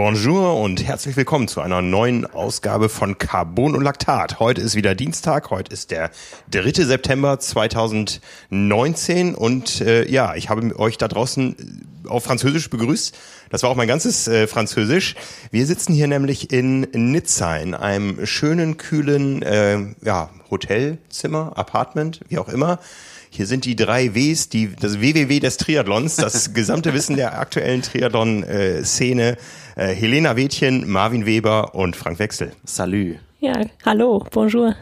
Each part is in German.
Bonjour und herzlich willkommen zu einer neuen Ausgabe von Carbon und Laktat. Heute ist wieder Dienstag, heute ist der 3. September 2019 und äh, ja, ich habe euch da draußen auf Französisch begrüßt. Das war auch mein ganzes äh, Französisch. Wir sitzen hier nämlich in Nizza in einem schönen, kühlen äh, ja, Hotelzimmer, Apartment, wie auch immer. Hier sind die drei Ws, die, das WWW des Triathlons, das gesamte Wissen der aktuellen Triathlon-Szene. Äh, Helena Wädchen, Marvin Weber und Frank Wechsel. Salut. Ja, hallo, bonjour.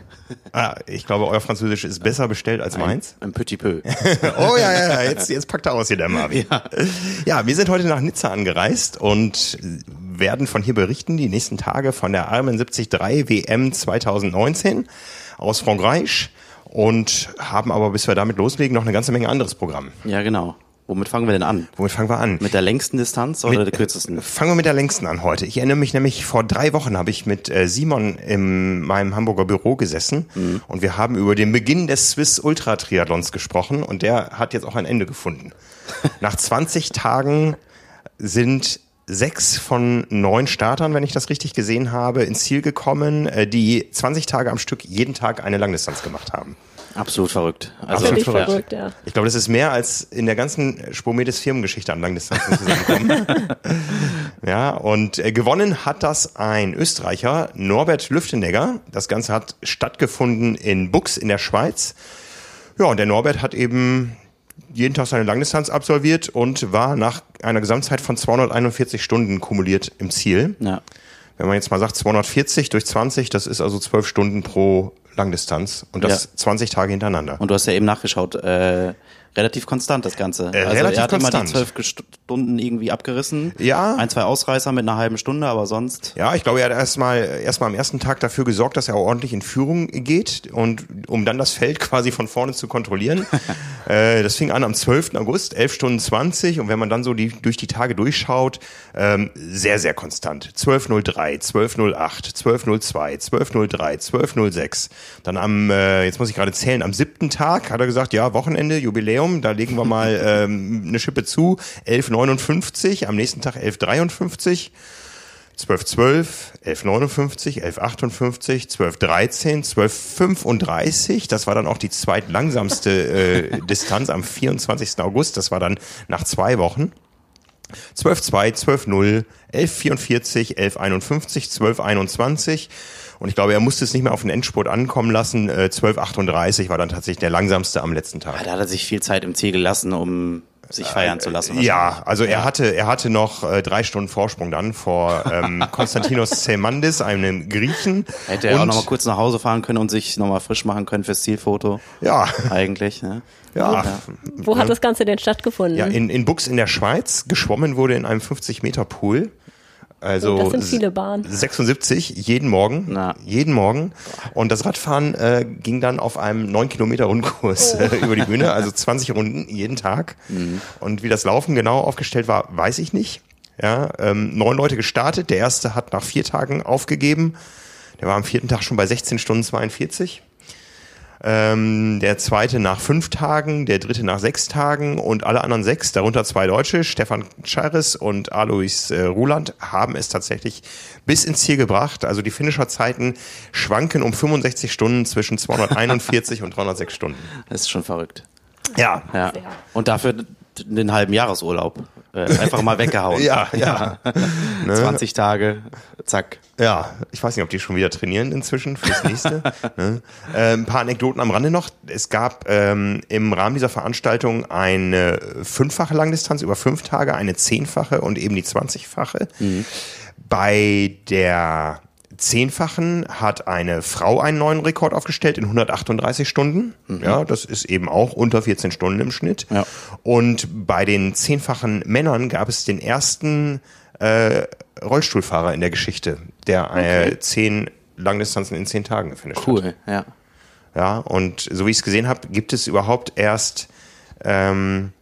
Ah, ich glaube, euer Französisch ist besser bestellt als meins. Ein petit peu. oh ja, ja, jetzt, jetzt packt er aus hier der Marvin. Ja. ja, wir sind heute nach Nizza angereist und werden von hier berichten, die nächsten Tage von der Armen 73 WM 2019 aus Frankreich und haben aber, bis wir damit loslegen, noch eine ganze Menge anderes Programm. Ja, genau. Womit fangen wir denn an? Womit fangen wir an? Mit der längsten Distanz oder mit, der kürzesten? Fangen wir mit der längsten an heute. Ich erinnere mich nämlich, vor drei Wochen habe ich mit äh, Simon in meinem Hamburger Büro gesessen mhm. und wir haben über den Beginn des Swiss Ultra Triathlons gesprochen und der hat jetzt auch ein Ende gefunden. Nach 20 Tagen sind sechs von neun Startern, wenn ich das richtig gesehen habe, ins Ziel gekommen, äh, die 20 Tage am Stück jeden Tag eine Langdistanz gemacht haben. Absolut verrückt. Also Absolut verrückt. verrückt ja. Ich glaube, das ist mehr als in der ganzen Spomedes Firmengeschichte an Langdistanzen zusammengekommen. ja, und äh, gewonnen hat das ein Österreicher, Norbert Lüftenegger. Das Ganze hat stattgefunden in Bux in der Schweiz. Ja, und der Norbert hat eben jeden Tag seine Langdistanz absolviert und war nach einer Gesamtzeit von 241 Stunden kumuliert im Ziel. Ja. Wenn man jetzt mal sagt 240 durch 20, das ist also 12 Stunden pro Langdistanz und das ja. 20 Tage hintereinander. Und du hast ja eben nachgeschaut, äh, relativ konstant das Ganze. Äh, also relativ er hat konstant. immer die zwölf Stunden irgendwie abgerissen. Ja. Ein, zwei Ausreißer mit einer halben Stunde, aber sonst. Ja, ich glaube, er hat erstmal erstmal am ersten Tag dafür gesorgt, dass er ordentlich in Führung geht und um dann das Feld quasi von vorne zu kontrollieren. äh, das fing an am 12. August, 11 Stunden 20 und wenn man dann so die, durch die Tage durchschaut, ähm, sehr, sehr konstant. 12.03, 12.08, 12.02, 12.03, 12.06. Dann am, äh, jetzt muss ich gerade zählen, am siebten Tag hat er gesagt, ja, Wochenende, Jubiläum, Jubiläum, da legen wir mal ähm, eine Schippe zu. 11,59, am nächsten Tag 11,53. 12,12, 11,59, 11,58, 12,13, 12,35. Das war dann auch die zweitlangsamste äh, Distanz am 24. August. Das war dann nach zwei Wochen. 12,2, 12,0, 11,44, 11,51, 12,21. Und ich glaube, er musste es nicht mehr auf den Endspurt ankommen lassen. Äh, 12,38 war dann tatsächlich der langsamste am letzten Tag. Ja, da hat er sich viel Zeit im Ziel gelassen, um sich feiern zu lassen. Ja, also er hatte er hatte noch äh, drei Stunden Vorsprung dann vor ähm, Konstantinos Zemandis, einem Griechen. Hätte er und, auch noch mal kurz nach Hause fahren können und sich noch mal frisch machen können fürs Zielfoto. Ja, eigentlich. Ne? Ja. ja. Wo hat das Ganze denn stattgefunden? Ja, in, in Bux in der Schweiz. Geschwommen wurde in einem 50 Meter Pool. Also das sind viele Bahnen. 76 jeden Morgen, Na. jeden Morgen. Und das Radfahren äh, ging dann auf einem 9 Kilometer Rundkurs oh. äh, über die Bühne, also 20 Runden jeden Tag. Mhm. Und wie das Laufen genau aufgestellt war, weiß ich nicht. Ja, ähm, neun Leute gestartet. Der erste hat nach vier Tagen aufgegeben. Der war am vierten Tag schon bei 16 Stunden 42 ähm, der zweite nach fünf Tagen, der dritte nach sechs Tagen und alle anderen sechs, darunter zwei Deutsche, Stefan Charis und Alois äh, Ruland, haben es tatsächlich bis ins Ziel gebracht. Also die Finisherzeiten schwanken um 65 Stunden zwischen 241 und 306 Stunden. Das ist schon verrückt. Ja. ja. Und dafür den halben Jahresurlaub äh, einfach mal weggehauen. ja, ja. Ne? 20 Tage, zack. Ja, ich weiß nicht, ob die schon wieder trainieren inzwischen fürs nächste. ne? äh, ein paar Anekdoten am Rande noch. Es gab ähm, im Rahmen dieser Veranstaltung eine fünffache Langdistanz über fünf Tage, eine zehnfache und eben die zwanzigfache. Mhm. Bei der Zehnfachen hat eine Frau einen neuen Rekord aufgestellt in 138 Stunden. Mhm. Ja, das ist eben auch unter 14 Stunden im Schnitt. Ja. Und bei den zehnfachen Männern gab es den ersten äh, Rollstuhlfahrer in der Geschichte, der äh, okay. zehn Langdistanzen in zehn Tagen gefinisht cool, hat. Cool, ja. Ja, und so wie ich es gesehen habe, gibt es überhaupt erst ähm,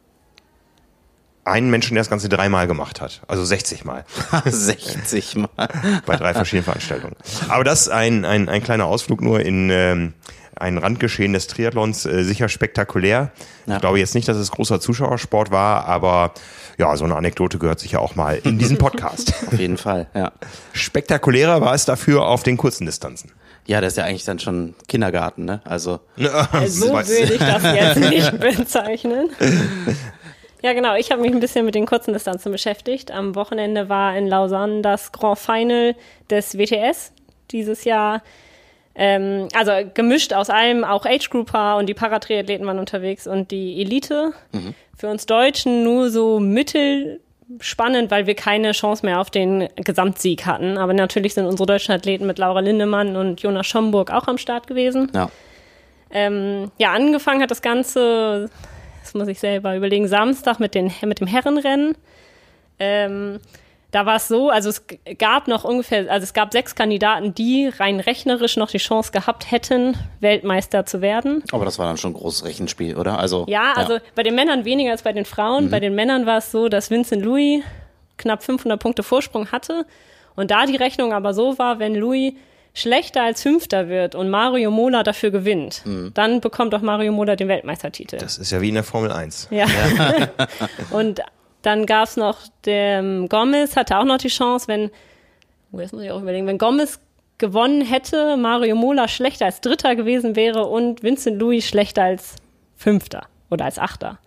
einen Menschen, der das Ganze dreimal gemacht hat. Also 60 Mal. 60 Mal. Bei drei verschiedenen Veranstaltungen. Aber das ist ein, ein, ein kleiner Ausflug nur in ähm, ein Randgeschehen des Triathlons äh, sicher spektakulär. Ja. Ich glaube jetzt nicht, dass es großer Zuschauersport war, aber ja, so eine Anekdote gehört sicher auch mal in diesen Podcast. Auf jeden Fall, ja. Spektakulärer war es dafür auf den kurzen Distanzen. Ja, das ist ja eigentlich dann schon Kindergarten, ne? Also, So würde ich das jetzt nicht bezeichnen. Ja, genau. Ich habe mich ein bisschen mit den kurzen Distanzen beschäftigt. Am Wochenende war in Lausanne das Grand Final des WTS dieses Jahr. Ähm, also gemischt aus allem, auch Age Grouper und die Paratriathleten waren unterwegs und die Elite. Für uns Deutschen nur so mittelspannend, weil wir keine Chance mehr auf den Gesamtsieg hatten. Aber natürlich sind unsere deutschen Athleten mit Laura Lindemann und Jonas Schomburg auch am Start gewesen. ja. Ähm, ja, angefangen hat das Ganze, muss ich selber überlegen, Samstag mit, den, mit dem Herrenrennen. Ähm, da war es so, also es gab noch ungefähr, also es gab sechs Kandidaten, die rein rechnerisch noch die Chance gehabt hätten, Weltmeister zu werden. Aber das war dann schon ein großes Rechenspiel, oder? Also, Ja, also bei den Männern weniger als bei den Frauen. Bei den Männern war es so, dass Vincent Louis knapp 500 Punkte Vorsprung hatte und da die Rechnung aber so war, wenn Louis schlechter als Fünfter wird und Mario Mola dafür gewinnt, dann bekommt auch Mario Mola den Weltmeistertitel. Das ist ja wie in der Formel 1. Ja. und dann gab es noch der Gomez, hatte auch noch die Chance, wenn, oh, jetzt muss ich auch überlegen, wenn Gomez gewonnen hätte, Mario Mola schlechter als Dritter gewesen wäre und Vincent Louis schlechter als Fünfter oder als Achter.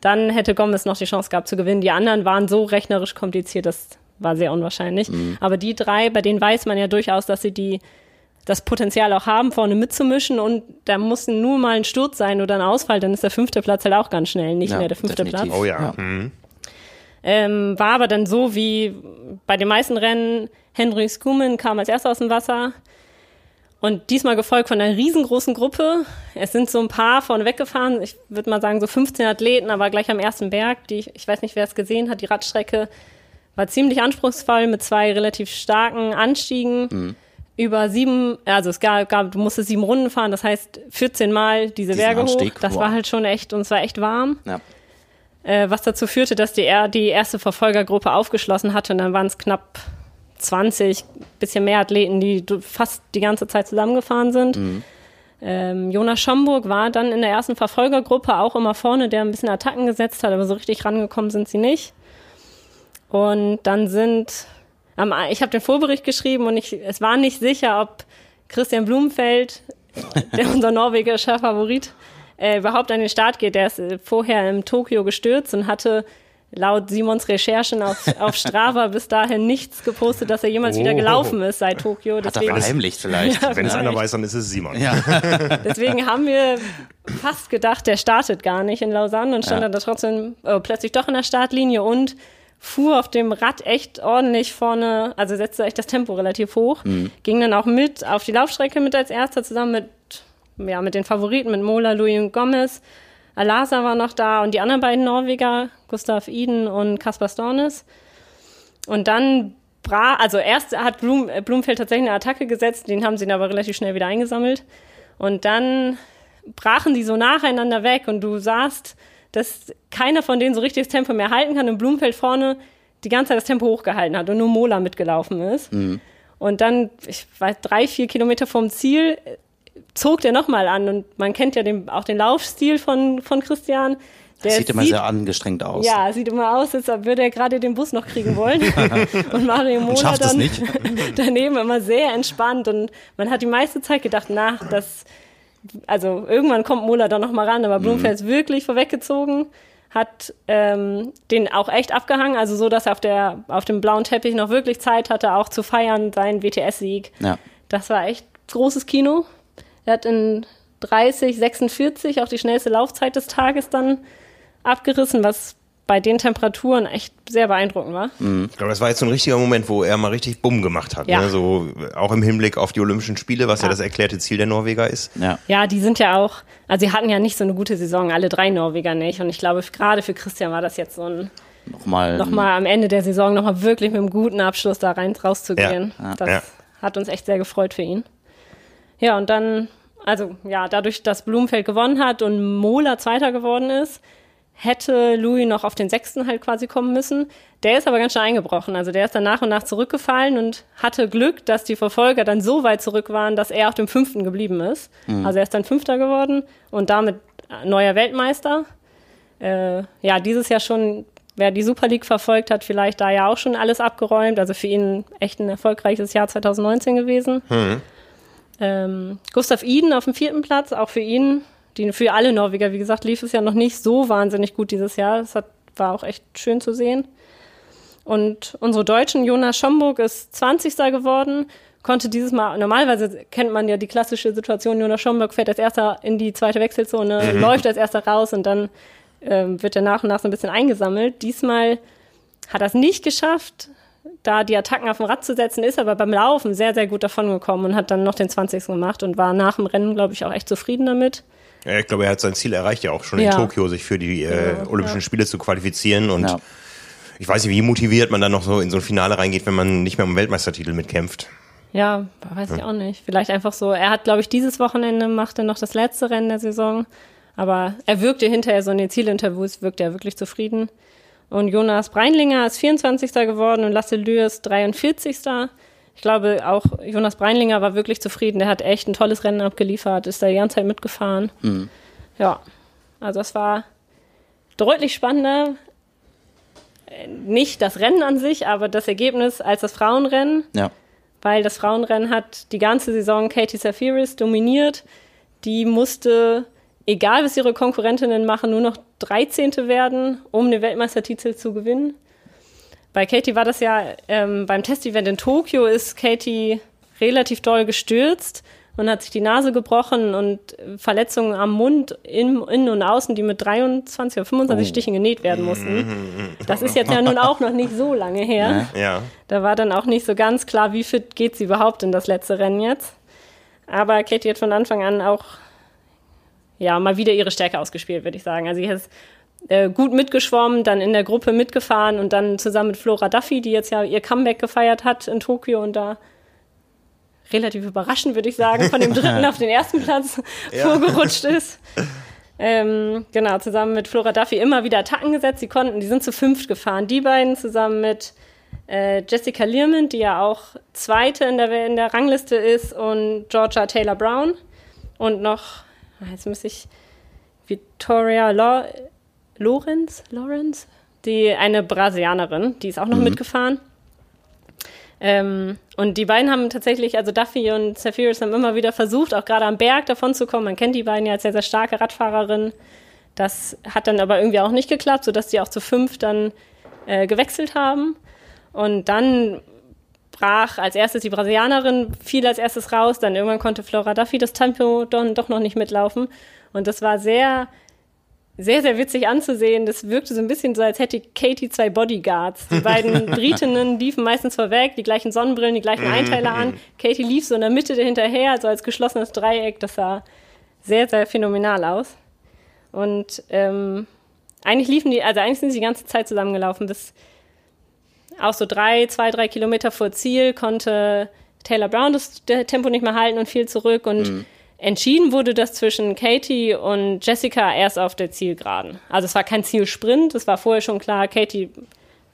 Dann hätte Gomez noch die Chance gehabt zu gewinnen. Die anderen waren so rechnerisch kompliziert, das war sehr unwahrscheinlich. Aber die drei, bei denen weiß man ja durchaus, dass sie die das Potenzial auch haben, vorne mitzumischen und da muss nur mal ein Sturz sein oder ein Ausfall, dann ist der fünfte Platz halt auch ganz schnell nicht Ja, mehr der fünfte definitiv. Platz. Oh ja. Ja. Mhm. Ähm, war aber dann so wie bei den meisten Rennen, Henry Skuman kam als erster aus dem Wasser und diesmal gefolgt von einer riesengroßen Gruppe. Es sind so ein paar vorne weggefahren, ich würde mal sagen so 15 Athleten, aber gleich am ersten Berg, die, ich weiß nicht, wer es gesehen hat, die Radstrecke war ziemlich anspruchsvoll mit zwei relativ starken Anstiegen. Über sieben, also es gab, gab, du musstest sieben Runden fahren, das heißt 14 Mal diese Diesen Berge Anstieg, hoch. Das wow. war halt schon echt, und es war echt warm ja. äh, was dazu führte, dass die, die erste Verfolgergruppe aufgeschlossen hatte und dann waren es knapp 20, bisschen mehr Athleten, die fast die ganze Zeit zusammengefahren sind. Ähm, Jonas Schomburg war dann in der ersten Verfolgergruppe auch immer vorne, der ein bisschen Attacken gesetzt hat, aber so richtig rangekommen sind sie nicht. Und dann sind, am, ich habe den Vorbericht geschrieben und ich, es war nicht sicher, ob Christian Blumenfeld, der unser norwegischer Favorit, äh, überhaupt an den Start geht. Der ist äh, vorher in Tokio gestürzt und hatte laut Simons Recherchen auf, auf Strava bis dahin nichts gepostet, dass er jemals wieder Oh. gelaufen ist seit Tokio. Hat er Deswegen, verheimlicht vielleicht. Ja, Wenn es einer vielleicht. weiß, dann ist es Simon. deswegen haben wir fast gedacht, der startet gar nicht in Lausanne und stand Ja. dann da trotzdem äh, plötzlich doch in der Startlinie und fuhr auf dem Rad echt ordentlich vorne, also setzte echt das Tempo relativ hoch, ging dann auch mit auf die Laufstrecke mit als erster zusammen mit, ja, mit den Favoriten, mit Mola, Louis und Gomez. Alasa war noch da und die anderen beiden Norweger, Gustav Iden und Kaspar Stornes. Und dann bra also erst hat Blum, äh, Blumfeld tatsächlich eine Attacke gesetzt, den haben sie dann aber relativ schnell wieder eingesammelt. Und dann brachen die so nacheinander weg und du sahst, dass keiner von denen so richtig das Tempo mehr halten kann und Blumfeld vorne die ganze Zeit das Tempo hochgehalten hat und nur Mola mitgelaufen ist. Und dann, ich weiß, drei, vier Kilometer vom Ziel äh, zog der nochmal an und man kennt ja den, auch den Laufstil von, von Christian. Der Das sieht immer sehr angestrengt aus. ja, sieht immer aus, als würde er gerade den Bus noch kriegen wollen. und Mario Mola dann daneben immer sehr entspannt. Und man hat die meiste Zeit gedacht, na, das, also irgendwann kommt Mola da noch mal ran, aber Blumfeld ist wirklich vorweggezogen, hat ähm, den auch echt abgehangen, also so, dass er auf, der, auf dem blauen Teppich noch wirklich Zeit hatte, auch zu feiern, seinen WTS-Sieg. Ja. Das war echt großes Kino. Er hat in 30, 46 auch die schnellste Laufzeit des Tages dann abgerissen, was bei den Temperaturen echt sehr beeindruckend war. Ich glaube, das war jetzt so ein richtiger Moment, wo er mal richtig Bumm gemacht hat. Ja. Ne? So, auch im Hinblick auf die Olympischen Spiele, was ja, Ja. das erklärte Ziel der Norweger ist. Ja. Ja, die sind ja auch, also sie hatten ja nicht so eine gute Saison, alle drei Norweger nicht. Und ich glaube, gerade für Christian war das jetzt so ein, Nochmal. nochmal am Ende der Saison nochmal wirklich mit einem guten Abschluss da rein rauszugehen. Ja, ja, das ja. hat uns echt sehr gefreut für ihn. Ja, und dann, also ja, dadurch, dass Blumenfeld gewonnen hat und Mola Zweiter geworden ist, hätte Louis noch auf den sechsten halt quasi kommen müssen. Der ist aber ganz schön eingebrochen. Also der ist dann nach und nach zurückgefallen und hatte Glück, dass die Verfolger dann so weit zurück waren, dass er auf dem fünften geblieben ist. Mhm. Also er ist dann Fünfter geworden und damit neuer Weltmeister. Äh, ja, dieses Jahr schon, wer die Super League verfolgt hat, vielleicht da ja auch schon alles abgeräumt. Also für ihn echt ein erfolgreiches Jahr 2019 gewesen. Mhm. Ähm, Gustav Iden auf dem vierten Platz, auch für ihn die für alle Norweger, wie gesagt, lief es ja noch nicht so wahnsinnig gut dieses Jahr. Das hat, war auch echt schön zu sehen. Und unsere Deutschen, Jonas Schomburg ist 20. geworden, konnte dieses Mal, normalerweise kennt man ja die klassische Situation, Jonas Schomburg fährt als erster in die zweite Wechselzone, mhm. läuft als erster raus und dann ähm, wird er nach und nach so ein bisschen eingesammelt. Diesmal hat er es nicht geschafft, da die Attacken auf dem Rad zu setzen, ist aber beim Laufen sehr, sehr gut davon gekommen und hat dann noch den 20. gemacht und war nach dem Rennen, glaube ich, auch echt zufrieden damit. Ja, ich glaube, er hat sein Ziel erreicht, ja auch schon ja. in Tokio, sich für die äh, Olympischen Spiele zu qualifizieren. Und ich weiß nicht, wie motiviert man dann noch so in so ein Finale reingeht, wenn man nicht mehr um Weltmeistertitel mitkämpft. Ja, weiß ich auch nicht. Vielleicht einfach so. Er hat, glaube ich, dieses Wochenende macht er noch das letzte Rennen der Saison. Aber er wirkte hinterher so in den Zielinterviews, wirkte er wirklich zufrieden. Und Jonas Breinlinger ist 24. geworden und Lasse Lüers 43 ich glaube, auch Jonas Breinlinger war wirklich zufrieden. Der hat echt ein tolles Rennen abgeliefert, ist da die ganze Zeit mitgefahren. Mhm. Ja, also es war deutlich spannender. Nicht das Rennen an sich, aber das Ergebnis als das Frauenrennen. Ja. Weil das Frauenrennen hat die ganze Saison Katie Safiris dominiert. Die musste, egal was ihre Konkurrentinnen machen, nur noch 13. werden, um den Weltmeistertitel zu gewinnen. Bei Katie war das ja ähm, beim Testevent in Tokio ist Katie relativ doll gestürzt und hat sich die Nase gebrochen und Verletzungen am Mund in, innen und außen, die mit 23 oder 25 oh. Stichen genäht werden mussten. Das ist jetzt ja nun auch noch nicht so lange her. Ja. Da war dann auch nicht so ganz klar, wie fit geht sie überhaupt in das letzte Rennen jetzt. Aber Katie hat von Anfang an auch ja mal wieder ihre Stärke ausgespielt, würde ich sagen. Also sie hat äh, gut mitgeschwommen, dann in der Gruppe mitgefahren und dann zusammen mit Flora Duffy, die jetzt ja ihr Comeback gefeiert hat in Tokio und da relativ überraschend, würde ich sagen, von dem dritten auf den ersten Platz vorgerutscht ist. Ähm, genau, zusammen mit Flora Duffy immer wieder Attacken gesetzt. Sie konnten, die sind zu fünft gefahren. Die beiden zusammen mit äh, Jessica Learman, die ja auch Zweite in der, in der Rangliste ist, und Georgia Taylor Brown. Und noch, jetzt muss ich, Victoria Law, Lorenz, Lorenz, die eine Brasilianerin, die ist auch noch mhm. mitgefahren. Ähm, und die beiden haben tatsächlich, also Duffy und Zephyrus haben immer wieder versucht, auch gerade am Berg davon zu kommen. Man kennt die beiden ja als sehr, sehr starke Radfahrerin. Das hat dann aber irgendwie auch nicht geklappt, sodass die auch zu fünf dann äh, gewechselt haben. Und dann brach als erstes die Brasilianerin, fiel als erstes raus. Dann irgendwann konnte Flora Duffy das Tempo dann doch noch nicht mitlaufen. Und das war sehr sehr, sehr witzig anzusehen. Das wirkte so ein bisschen so, als hätte Katie zwei Bodyguards. Die beiden Britinnen liefen meistens vorweg, die gleichen Sonnenbrillen, die gleichen mhm, Einteiler an. Mhm. Katie lief so in der Mitte dahinterher, so als geschlossenes Dreieck. Das sah sehr, sehr phänomenal aus. Und ähm, eigentlich liefen die, also eigentlich sind sie die ganze Zeit zusammengelaufen. Bis auch so drei, zwei, drei Kilometer vor Ziel konnte Taylor Brown das Tempo nicht mehr halten und fiel zurück. Und mhm Entschieden wurde das zwischen Katie und Jessica erst auf der Zielgeraden. Also es war kein Zielsprint, es war vorher schon klar, Katie,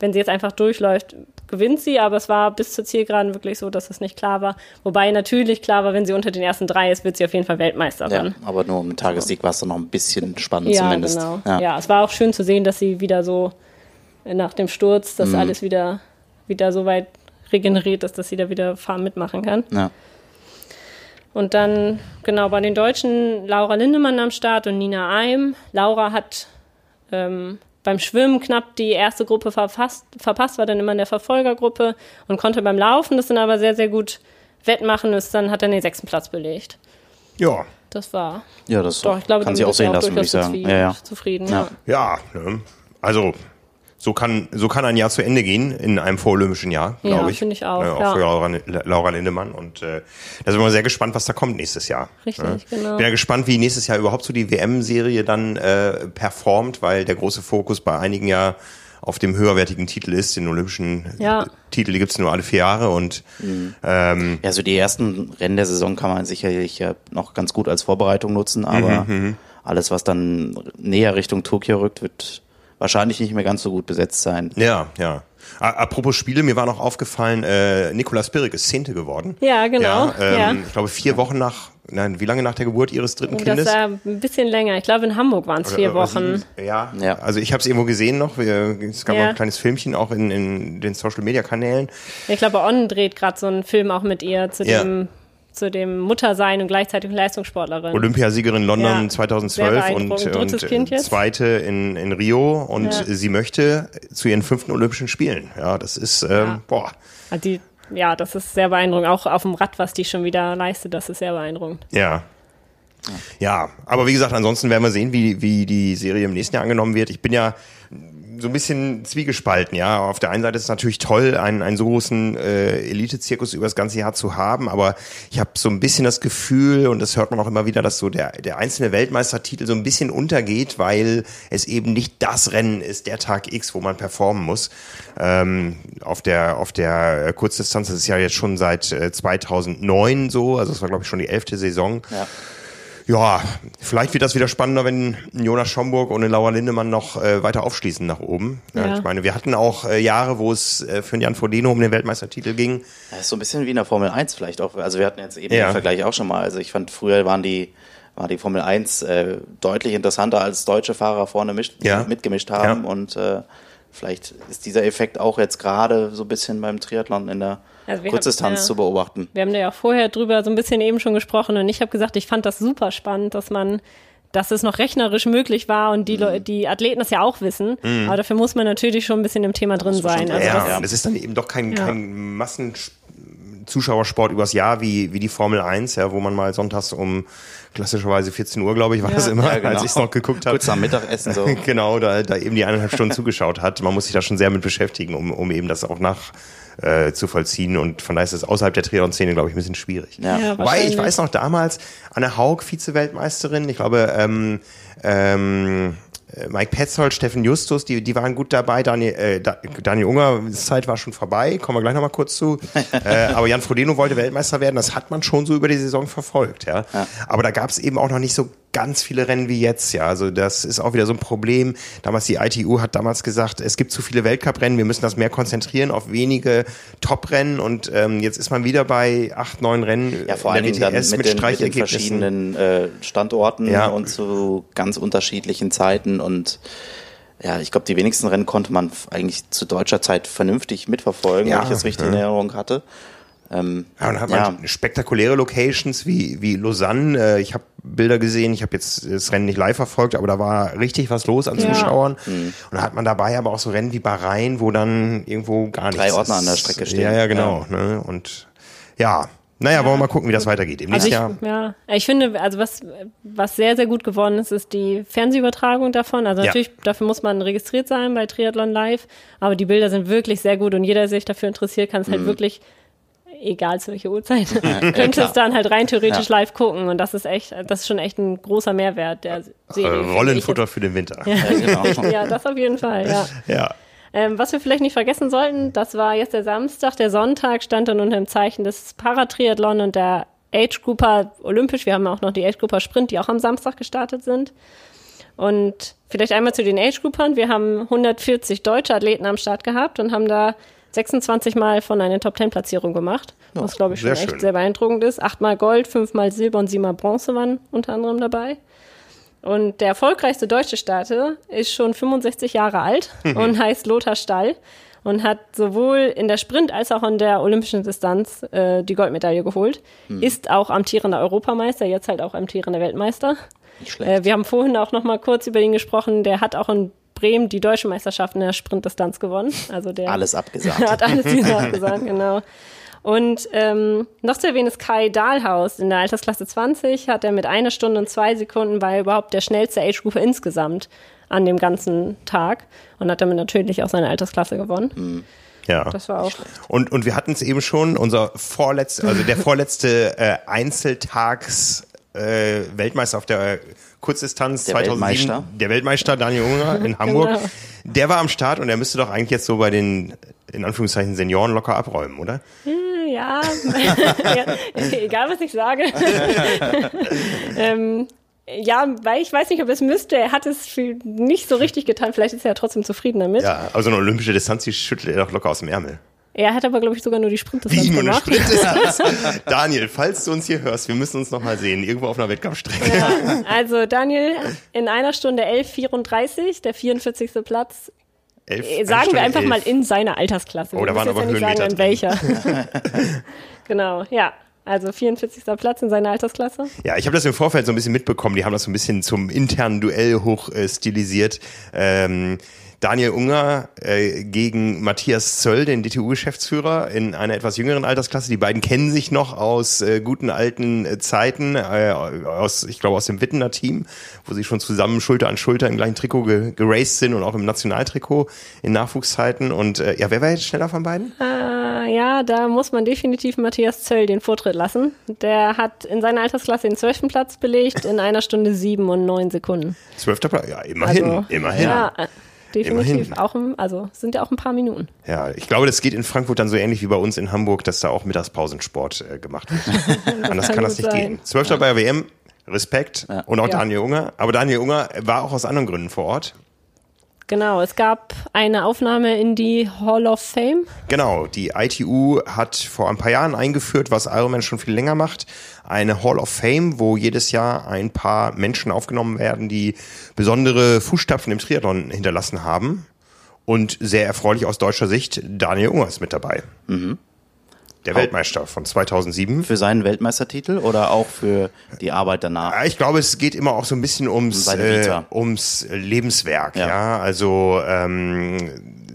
wenn sie jetzt einfach durchläuft, gewinnt sie, aber es war bis zur Zielgeraden wirklich so, dass es nicht klar war. Wobei natürlich klar war, wenn sie unter den ersten drei ist, wird sie auf jeden Fall Weltmeisterin. Ja, aber nur im Tagessieg war es dann noch ein bisschen spannend ja, zumindest. Genau. Ja. ja, es war auch schön zu sehen, dass sie wieder so nach dem Sturz, dass mhm. alles wieder, wieder so weit regeneriert ist, dass sie da wieder fahren mitmachen kann. Ja. Und dann, genau, bei den Deutschen Laura Lindemann am Start und Nina Eim. Laura hat ähm, beim Schwimmen knapp die erste Gruppe verpasst, verpasst, war dann immer in der Verfolgergruppe und konnte beim Laufen das dann aber sehr, sehr gut wettmachen, ist dann hat er den sechsten Platz belegt. Ja. Das war. Ja, das doch, ich glaube, kann sie auch sehen lassen, würde ich sagen. Ja, ja. Zufrieden. Ja, ja ne? also so kann, so kann ein Jahr zu Ende gehen in einem vorolympischen Jahr, glaube ja, ich. finde ich auch. Ja, auch ja. für Laura, Laura Lindemann. Und äh, da sind wir sehr gespannt, was da kommt nächstes Jahr. Richtig, ja. genau. Bin ja gespannt, wie nächstes Jahr überhaupt so die WM-Serie dann äh, performt, weil der große Fokus bei einigen ja auf dem höherwertigen Titel ist. Den olympischen ja. Titel, die gibt's nur alle vier Jahre und mhm. ähm, ja, so die ersten Rennen der Saison kann man sicherlich ja noch ganz gut als Vorbereitung nutzen, aber mhm, mhm. alles, was dann näher Richtung Tokio rückt, wird wahrscheinlich nicht mehr ganz so gut besetzt sein. Ja, ja. Apropos Spiele, mir war noch aufgefallen, äh, Nicolas Pirrik ist Zehnte geworden. Ja, genau, Ja, ähm, ja. Ich glaube, vier Wochen nach, nein, wie lange nach der Geburt ihres dritten Oh, das Kindes? war ein bisschen länger. Ich glaube, in Hamburg waren es vier Wochen. Ja, Ja. also ich habe es irgendwo gesehen noch. Wir, es gab Ja. noch ein kleines Filmchen auch in, in den Social-Media-Kanälen. Ich glaube, On dreht gerade so einen Film auch mit ihr zu Ja. dem zu dem Muttersein und gleichzeitig Leistungssportlerin. Olympiasiegerin London Ja, 2012 sehr und, und äh, zweite in, in Rio und Ja. sie möchte zu ihren fünften Olympischen Spielen. Ja, das ist, ähm, Ja. boah, Also die, ja, das ist sehr beeindruckend. Auch auf dem Rad, was die schon wieder leistet, das ist sehr beeindruckend. ja. Ja, aber wie gesagt, ansonsten werden wir sehen, wie, wie die Serie im nächsten Jahr angenommen wird. Ich bin ja so ein bisschen zwiegespalten, ja. Auf der einen Seite ist es natürlich toll, einen, einen so großen äh, Elite-Zirkus über das ganze Jahr zu haben, aber ich habe so ein bisschen das Gefühl, und das hört man auch immer wieder, dass so der, der einzelne Weltmeistertitel so ein bisschen untergeht, weil es eben nicht das Rennen ist, der Tag X, wo man performen muss. Ähm, auf der, auf der Kurzdistanz, das ist ja jetzt schon seit äh, 2009 so, also es war glaube ich schon die elfte Saison. Ja. Ja, vielleicht wird das wieder spannender, wenn Jonas Schomburg und Laura Lindemann noch äh, weiter aufschließen nach oben. Ja, Ja. Ich meine, wir hatten auch äh, Jahre, wo es äh, für Jan Frodeno um den Weltmeistertitel ging. Das ist so ein bisschen wie in der Formel 1 vielleicht auch. Also wir hatten jetzt eben Ja. den Vergleich auch schon mal. Also ich fand, früher waren die, war die Formel 1 äh, deutlich interessanter, als deutsche Fahrer vorne mischt, Ja. mitgemischt haben. Ja. Und äh, vielleicht ist dieser Effekt auch jetzt gerade so ein bisschen beim Triathlon in der Also Kurzdistanz ja. zu beobachten. Wir haben da ja vorher drüber so ein bisschen eben schon gesprochen und ich habe gesagt, ich fand das super spannend, dass man, dass es noch rechnerisch möglich war und die, Mhm. Die Athleten das ja auch wissen. Aber dafür muss man natürlich schon ein bisschen im Thema drin sein. Also ja, das, das ist dann eben doch kein, Ja. kein Massenzuschauersport übers Jahr wie, wie die Formel 1, ja, wo man mal sonntags um klassischerweise 14 Uhr, glaube ich, war das immer, Ja, genau. als ich es noch geguckt habe. Kurz nach Mittagessen so. genau, da, da eben die eineinhalb Stunden zugeschaut hat. Man muss sich da schon sehr mit beschäftigen, um, um eben das auch nach äh, zu vollziehen. Und von daher ist es außerhalb der Triathlon-Szene, glaube ich, ein bisschen schwierig. Ja. Ja, Wobei, ich weiß noch damals, Anne Haug, Vize-Weltmeisterin, ich glaube, ähm, ähm, äh, Mike Petzold, Steffen Justus, die, die waren gut dabei. Daniel, äh, Da- Daniel Unger, Zeit war schon vorbei, kommen wir gleich nochmal kurz zu. äh, aber Jan Frodeno wollte Weltmeister werden, das hat man schon so über die Saison verfolgt. Ja. Aber da gab es eben auch noch nicht so ganz viele Rennen wie jetzt. Ja, Also das ist auch wieder so ein Problem. Damals die ITU hat damals gesagt, es gibt zu viele Weltcuprennen, wir müssen das mehr konzentrieren auf wenige Top-Rennen. Und ähm, jetzt ist man wieder bei acht, neun Rennen Ja, vor in allen der Dingen WTS mit, den, mit den verschiedenen äh, Standorten Ja. und zu ganz unterschiedlichen Zeiten und ja, ich glaube, die wenigsten Rennen konnte man eigentlich zu deutscher Zeit vernünftig mitverfolgen, Ja, wenn ich das richtig ja. in Erinnerung hatte. Ähm, Ja, und dann hat ja. man spektakuläre Locations wie, wie Lausanne. Äh, Ich habe Bilder gesehen, ich habe jetzt das Rennen nicht live verfolgt, aber da war richtig was los an Ja. Zuschauern. Mhm. Und da hat man dabei aber auch so Rennen wie Bahrain, wo dann irgendwo gar nichts Drei Ordner ist. an der Strecke stehen. Ja, ja, genau. Ne? Und ja, naja, wollen wir mal gucken, wie das weitergeht. Im Also nächsten ich, Jahr. ja, ich finde, also was, was sehr, sehr gut geworden ist, ist die Fernsehübertragung davon. Also Ja. natürlich, dafür muss man registriert sein bei Triathlon Live, aber die Bilder sind wirklich sehr gut und jeder, der sich dafür interessiert, kann es Mhm. halt wirklich, egal zu welcher Uhrzeit, könnte es dann halt rein theoretisch Ja. live gucken und das ist echt, das ist schon echt ein großer Mehrwert der Äh, Serie. Rollenfutter für den Winter. Ja, genau. das auf jeden Fall, ja. Ja. Ähm, was wir vielleicht nicht vergessen sollten, das war jetzt der Samstag. Der Sonntag stand dann unter dem Zeichen des Paratriathlon und der Age Grouper Olympisch. Wir haben auch noch die Age Grouper Sprint, die auch am Samstag gestartet sind. Und vielleicht einmal zu den Age Groupern. Wir haben 140 deutsche Athleten am Start gehabt und haben da 26 Mal von einer Top 10 Platzierung gemacht. Was glaube ich schon sehr echt schön. sehr beeindruckend ist. Achtmal Gold, fünfmal Silber und siebenmal Bronze waren unter anderem dabei. Und der erfolgreichste deutsche Starter ist schon 65 Jahre alt und heißt Lothar Stall und hat sowohl in der Sprint als auch in der olympischen Distanz äh, die Goldmedaille geholt. Ist auch amtierender Europameister, jetzt halt auch amtierender Weltmeister. Nicht schlecht. Äh, wir haben vorhin auch noch mal kurz über ihn gesprochen. Der hat auch in Bremen die deutsche Meisterschaft in der Sprintdistanz gewonnen. Also der Alles abgesagt. hat alles abgesagt, genau. Und ähm, noch zu erwähnen ist Kai Dahlhaus in der Altersklasse 20 hat er mit einer Stunde und zwei Sekunden war er überhaupt der schnellste Age-Grouper insgesamt an dem ganzen Tag und hat damit natürlich auch seine Altersklasse gewonnen. Ja. Das war auch Und, und wir hatten es eben schon, unser vorletzter, also der vorletzte äh, Einzeltags äh, Weltmeister auf der Kurzdistanz Der 2007, Weltmeister. der Weltmeister Daniel Unger in Hamburg, Genau. der war am Start und der müsste doch eigentlich jetzt so bei den in Anführungszeichen Senioren locker abräumen, oder? Ja, ja egal was ich sage. ähm, Ja, weil ich weiß nicht, ob es müsste. Er hat es nicht so richtig getan. Vielleicht ist er ja trotzdem zufrieden damit. Ja, also eine olympische Distanz, die schüttelt er doch locker aus dem Ärmel. Er hat aber, glaube ich, sogar nur die Sprintdistanz Wie nur eine. Sprintdistanz? Daniel, falls du uns hier hörst, wir müssen uns noch mal sehen, irgendwo auf einer Wettkampfstrecke. Ja, also Daniel in einer Stunde 11,34, der 44. Platz. Elf, Äh, Sagen wir einfach elf. mal in seiner Altersklasse. Oh, da waren aber ja nicht Höhenmeter sagen, in welcher. genau, ja. Also 44. Platz in seiner Altersklasse. Ja, ich habe das im Vorfeld so ein bisschen mitbekommen. Die haben das so ein bisschen zum internen Duell hoch äh, stilisiert. Ähm, Daniel Unger äh, gegen Matthias Zöll, den DTU-Geschäftsführer, in einer etwas jüngeren Altersklasse. Die beiden kennen sich noch aus äh, guten alten äh, Zeiten, äh, aus, ich glaube, aus dem Wittener Team, wo sie schon zusammen Schulter an Schulter im gleichen Trikot ge geraced sind und auch im Nationaltrikot in Nachwuchszeiten. Und äh, ja, wer war jetzt schneller von beiden? Äh, ja, da muss man definitiv Matthias Zöll den Vortritt lassen. Der hat in seiner Altersklasse den 12. Platz belegt in einer Stunde sieben und neun Sekunden. Zwölfter Platz? Ja, immerhin, Also, immerhin. Ja, definitiv. Immerhin. Auch im, also sind ja auch ein paar Minuten. Ja, ich glaube, das geht in Frankfurt dann so ähnlich wie bei uns in Hamburg, dass da auch Mittagspausensport äh, gemacht wird. Anders kann kann das nicht sein. gehen. Zwölfter bei der WM, Respekt. Und auch Ja. Daniel Unger. Aber Daniel Unger war auch aus anderen Gründen vor Ort. Genau, es gab eine Aufnahme in die Hall of Fame. Genau, die ITU hat vor ein paar Jahren eingeführt, was Ironman schon viel länger macht, eine Hall of Fame, wo jedes Jahr ein paar Menschen aufgenommen werden, die besondere Fußstapfen im Triathlon hinterlassen haben. Und sehr erfreulich aus deutscher Sicht, Daniel Unger ist mit dabei. Der Weltmeister von 2007. Für seinen Weltmeistertitel oder auch für die Arbeit danach? Ich glaube, es geht immer auch so ein bisschen ums, Um äh, ums Lebenswerk. Ja, Ja. also ähm,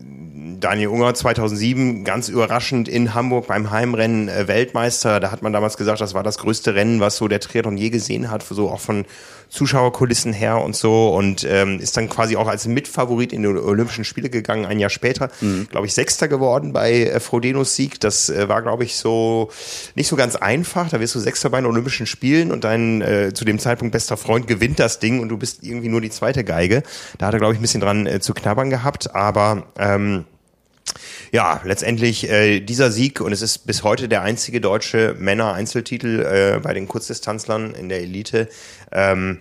Daniel Unger 2007 ganz überraschend in Hamburg beim Heimrennen äh, Weltmeister. Da hat man damals gesagt, das war das größte Rennen, was so der Triathlon je gesehen hat, so auch von Zuschauerkulissen her und so und ähm, ist dann quasi auch als Mitfavorit in die Olympischen Spiele gegangen. Ein Jahr später, Mhm. glaube ich, Sechster geworden bei äh, Frodenos Sieg. Das äh, war, glaube ich, so nicht so ganz einfach. Da wirst du Sechster bei den Olympischen Spielen und dein äh, zu dem Zeitpunkt bester Freund gewinnt das Ding und du bist irgendwie nur die zweite Geige. Da hat er, glaube ich, ein bisschen dran äh, zu knabbern gehabt, aber ähm, ja, letztendlich äh, dieser Sieg und es ist bis heute der einzige deutsche Männer-Einzeltitel äh, bei den Kurzdistanzlern in der Elite. Ähm,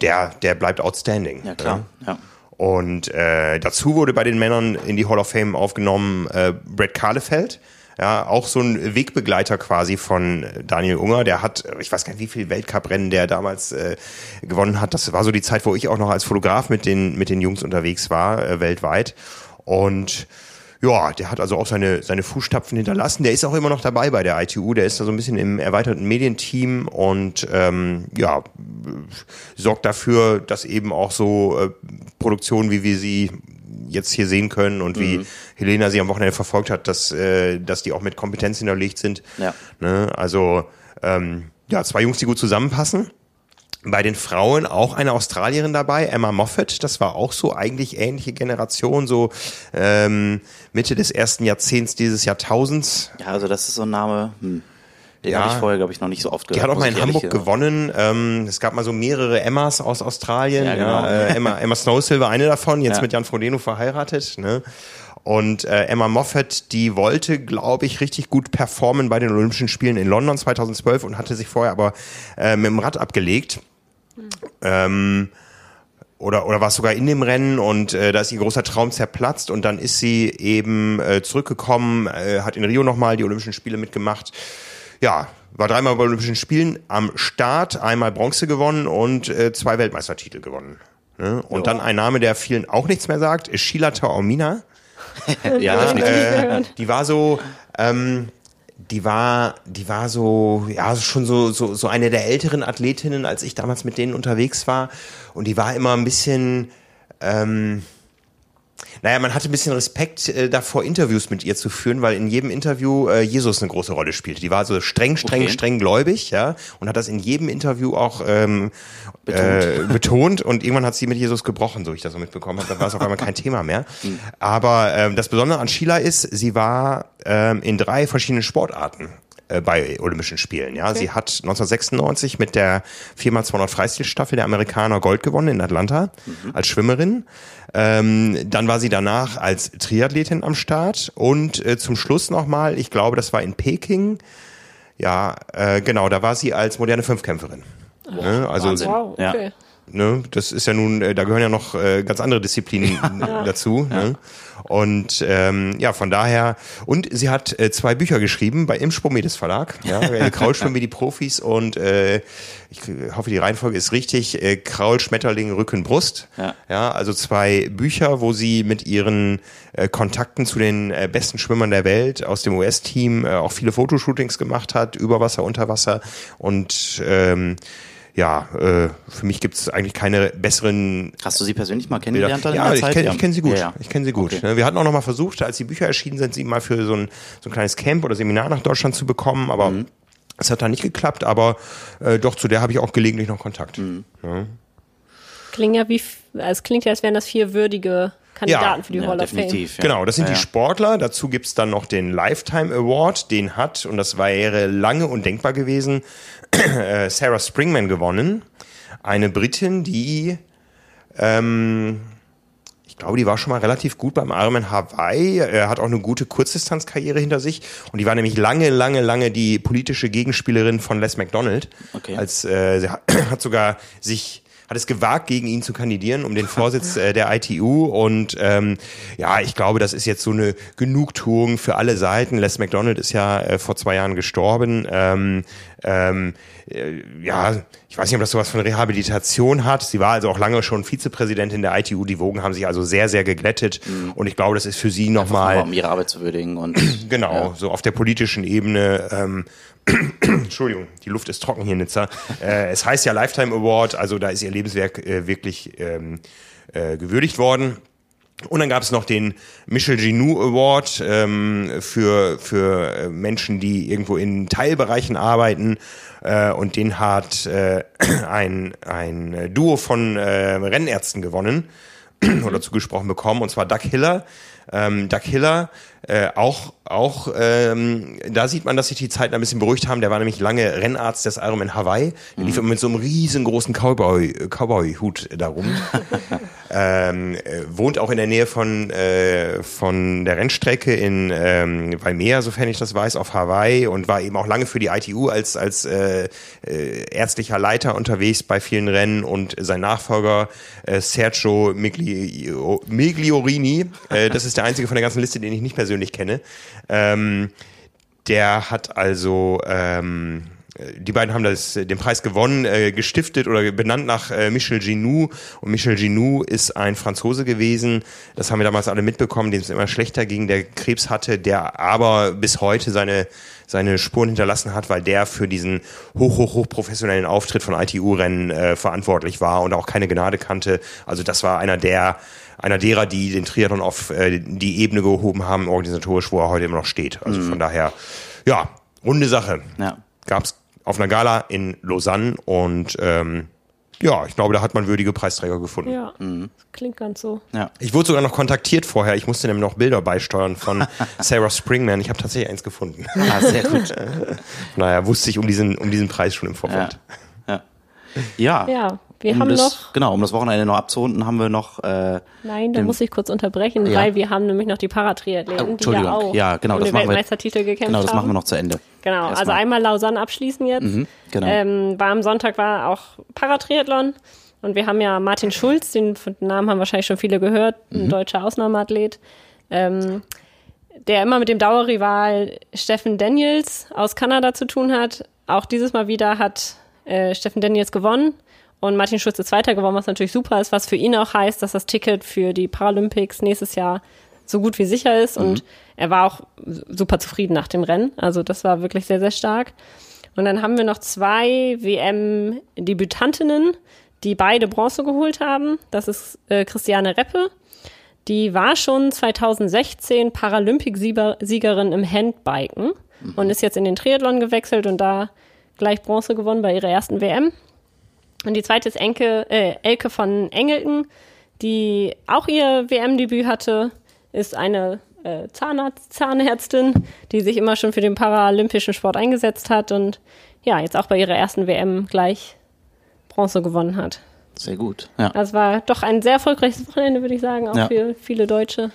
der, der bleibt outstanding. Ja, klar. Ja. Und äh, dazu wurde bei den Männern in die Hall of Fame aufgenommen äh, Brett Kahlefeld. Ja, auch so ein Wegbegleiter quasi von Daniel Unger. Der hat, ich weiß gar nicht, wie viel Weltcuprennen der damals äh, gewonnen hat. Das war so die Zeit, wo ich auch noch als Fotograf mit den, mit den Jungs unterwegs war, äh, weltweit. Und ja, der hat also auch seine, seine Fußstapfen hinterlassen. Der ist auch immer noch dabei bei der ITU. Der ist da so ein bisschen im erweiterten Medienteam und ähm, ja, sorgt dafür, dass eben auch so äh, Produktionen, wie wir sie jetzt hier sehen können und wie Helena sie am Wochenende verfolgt hat, dass, äh, dass die auch mit Kompetenz hinterlegt sind. Ja. Ne? Also ähm, ja, zwei Jungs, die gut zusammenpassen. Bei den Frauen auch eine Australierin dabei, Emma Moffat. Das war auch so eigentlich ähnliche Generation, so ähm, Mitte des ersten Jahrzehnts dieses Jahrtausends. ja, also das ist so ein Name, hm. den Ja. habe ich vorher, glaube ich, noch nicht so oft Die gehört. hat auch mal in Hamburg gewonnen. Ähm, es gab mal so mehrere Emmas aus Australien. Ja, Ja, genau. äh, Emma, Emma Snowsilver, eine davon, jetzt Ja. mit Jan Frodeno verheiratet. Ne? Und äh, Emma Moffat, die wollte, glaube ich, richtig gut performen bei den Olympischen Spielen in London 2012 und hatte sich vorher aber äh, mit dem Rad abgelegt. Ähm, oder, oder war es sogar in dem Rennen und äh, da ist ihr großer Traum zerplatzt und dann ist sie eben äh, zurückgekommen, äh, hat in Rio nochmal die Olympischen Spiele mitgemacht. Ja, war dreimal bei Olympischen Spielen am Start, einmal Bronze gewonnen und äh, zwei Weltmeistertitel gewonnen. Ne? Und dann ein Name, der vielen auch nichts mehr sagt, ist Sheila Taormina. Ja. Äh, die war so, ähm, die war, die war so, ja, schon so, so, so eine der älteren Athletinnen, als ich damals mit denen unterwegs war. Und die war immer ein bisschen, ähm, naja, man hatte ein bisschen Respekt äh, davor, Interviews mit ihr zu führen, weil in jedem Interview äh, Jesus eine große Rolle spielte. Die war so streng, streng, Okay. streng gläubig, ja, und hat das in jedem Interview auch ähm, betont. Äh, betont. Und irgendwann hat sie mit Jesus gebrochen, so ich das so mitbekommen habe. Da war es auf einmal kein Thema mehr. Aber ähm, das Besondere an Sheila ist, sie war ähm, in drei verschiedenen Sportarten äh, bei Olympischen Spielen. Ja, sie hat 1996 mit der 4x200 Freistilstaffel der Amerikaner Gold gewonnen in Atlanta als Schwimmerin. Ähm, dann war sie danach als Triathletin am Start und äh, zum Schluss nochmal, ich glaube, das war in Peking. Ja, äh, genau, da war sie als moderne Fünfkämpferin. Ne? Also Wahnsinn. Wow, Ja. Ne, das ist ja nun, äh, da gehören ja noch äh, ganz andere Disziplinen dazu. Ne? Und ähm, ja, von daher, und sie hat äh, zwei Bücher geschrieben bei im Spomedes Verlag, ja, Kraulschwimmen wie die Profis und äh, ich hoffe, die Reihenfolge ist richtig, äh, Kraul, Schmetterling, Rücken, Brust. Ja. ja, also zwei Bücher, wo sie mit ihren äh, Kontakten zu den äh, besten Schwimmern der Welt aus dem US-Team äh, auch viele Fotoshootings gemacht hat, über Wasser, unter Wasser und ähm, ja, äh, für mich gibt es eigentlich keine besseren Hast du sie persönlich mal Bilder. kennengelernt dann in Ja, der ich Zeit? kenne ich kenn sie gut. Ja, ja. Ich kenne sie gut. Okay. Ne, Wir hatten auch noch mal versucht, als die Bücher erschienen sind, sie mal für so ein, so ein kleines Camp oder Seminar nach Deutschland zu bekommen, aber Mhm. es hat da nicht geklappt, aber äh, doch zu der habe ich auch gelegentlich noch Kontakt. Mhm. Klingt ja wie, es klingt ja, als wären das vier würdige Kandidaten Ja. für die Ja, Hall of Fame. definitiv. Ja. Genau, das sind ja, die. Sportler. Dazu gibt's dann noch den Lifetime Award. Den hat, und das wäre lange undenkbar gewesen, äh, Sarah Springman gewonnen. Eine Britin, die, ähm, ich glaube, die war schon mal relativ gut beim Ironman Hawaii. Er hat auch eine gute Kurzdistanzkarriere hinter sich. Und die war nämlich lange, lange, lange die politische Gegenspielerin von Les McDonald. Okay. Als, äh, sie hat, hat sogar sich hat es gewagt, gegen ihn zu kandidieren um den Vorsitz äh, der ITU. Und ähm, ja, ich glaube, das ist jetzt so eine Genugtuung für alle Seiten. Les McDonald ist ja äh, vor zwei Jahren gestorben. Ähm, ähm, äh, ja, ich weiß nicht, ob das sowas von Rehabilitation hat. Sie war also auch lange schon Vizepräsidentin der ITU. Die Wogen haben sich also sehr, sehr geglättet. Und ich glaube, das ist für sie Nochmal, nochmal um ihre Arbeit zu würdigen und Genau, Ja. so auf der politischen Ebene. Ähm, Entschuldigung, die Luft ist trocken hier in Nizza. Äh, es heißt ja Lifetime Award, also da ist ihr Lebenswerk äh, wirklich ähm, äh, gewürdigt worden. Und dann gab es noch den Michel Ginou Award ähm, für, für äh, Menschen, die irgendwo in Teilbereichen arbeiten. Äh, und den hat äh, ein, ein Duo von äh, Rennärzten gewonnen oder zugesprochen bekommen, und zwar Doug Hiller. Ähm, Doug Hiller, äh, auch, auch ähm, da sieht man, dass sich die Zeiten ein bisschen beruhigt haben. Der war nämlich lange Rennarzt des Ironman Hawaii. Der lief immer mit so einem riesengroßen Cowboy, Cowboy-Hut darum. ähm, äh, wohnt auch in der Nähe von, äh, von der Rennstrecke in ähm, Valmea, sofern ich das weiß, auf Hawaii und war eben auch lange für die ITU als, als äh, äh, ärztlicher Leiter unterwegs bei vielen Rennen und sein Nachfolger äh, Sergio Miglio, Migliorini, äh, das ist der einzige von der ganzen Liste, den ich nicht persönlich kenne, ähm, der hat also ähm, die beiden haben das, den Preis gewonnen, äh, gestiftet oder benannt nach äh, Michel Ginou. Und Michel Ginou ist ein Franzose gewesen, das haben wir damals alle mitbekommen, dem es immer schlechter ging, der Krebs hatte, der aber bis heute seine, seine Spuren hinterlassen hat, weil der für diesen hoch, hoch, hoch professionellen Auftritt von ITU-Rennen äh, verantwortlich war und auch keine Gnade kannte. Also das war einer der einer derer, die den Triathlon auf äh, die Ebene gehoben haben, organisatorisch, wo er heute immer noch steht. Also von daher, ja, runde Sache ja. gab es auf einer Gala in Lausanne und ähm, ja, ich glaube, da hat man würdige Preisträger gefunden. Ja, das klingt ganz so. ja. Ich wurde sogar noch kontaktiert vorher. Ich musste nämlich noch Bilder beisteuern von Sarah Springman. Ich habe tatsächlich eins gefunden. Ah, sehr gut. Daher wusste ich um diesen, um diesen Preis schon im Ja. Vorfeld. Ja. Ja. Ja, wir um haben das, noch, Genau, um das Wochenende noch abzurunden, haben wir noch. Äh, nein, da den- muss ich kurz unterbrechen, Ja. weil wir haben nämlich noch die Paratriathleten, Oh, die Entschuldigung. ja auch Ja, genau, um das den machen wir- Weltmeistertitel gekämpft genau, das machen wir noch zu Ende. Genau, also Erstmal. einmal Lausanne abschließen jetzt. genau. Ähm, war am Sonntag war auch Paratriathlon und wir haben ja Martin Schulz, den, den Namen haben wahrscheinlich schon viele gehört, ein deutscher Ausnahmeathlet, ähm, der immer mit dem Dauerrival Steffen Daniels aus Kanada zu tun hat. Auch dieses Mal wieder hat äh, Steffen Daniels gewonnen und Martin Schulz ist Zweiter geworden, was natürlich super ist, was für ihn auch heißt, dass das Ticket für die Paralympics nächstes Jahr so gut wie sicher ist und er war auch super zufrieden nach dem Rennen. Also das war wirklich sehr, sehr stark. Und dann haben wir noch zwei WM-Debütantinnen, die beide Bronze geholt haben. Das ist äh, Christiane Reppe. Die war schon 2016 Paralympic-Siegerin im Handbiken und ist jetzt in den Triathlon gewechselt und da gleich Bronze gewonnen bei ihrer ersten WM. Und die zweite ist Enke, äh, Elke von Engelten, die auch ihr WM-Debüt hatte, ist eine äh, Zahnarzt, Zahnärztin, die sich immer schon für den paralympischen Sport eingesetzt hat und ja, jetzt auch bei ihrer ersten WM gleich Bronze gewonnen hat. Sehr gut. Ja. Also war doch ein sehr erfolgreiches Wochenende, würde ich sagen, auch Ja. für viele Deutsche.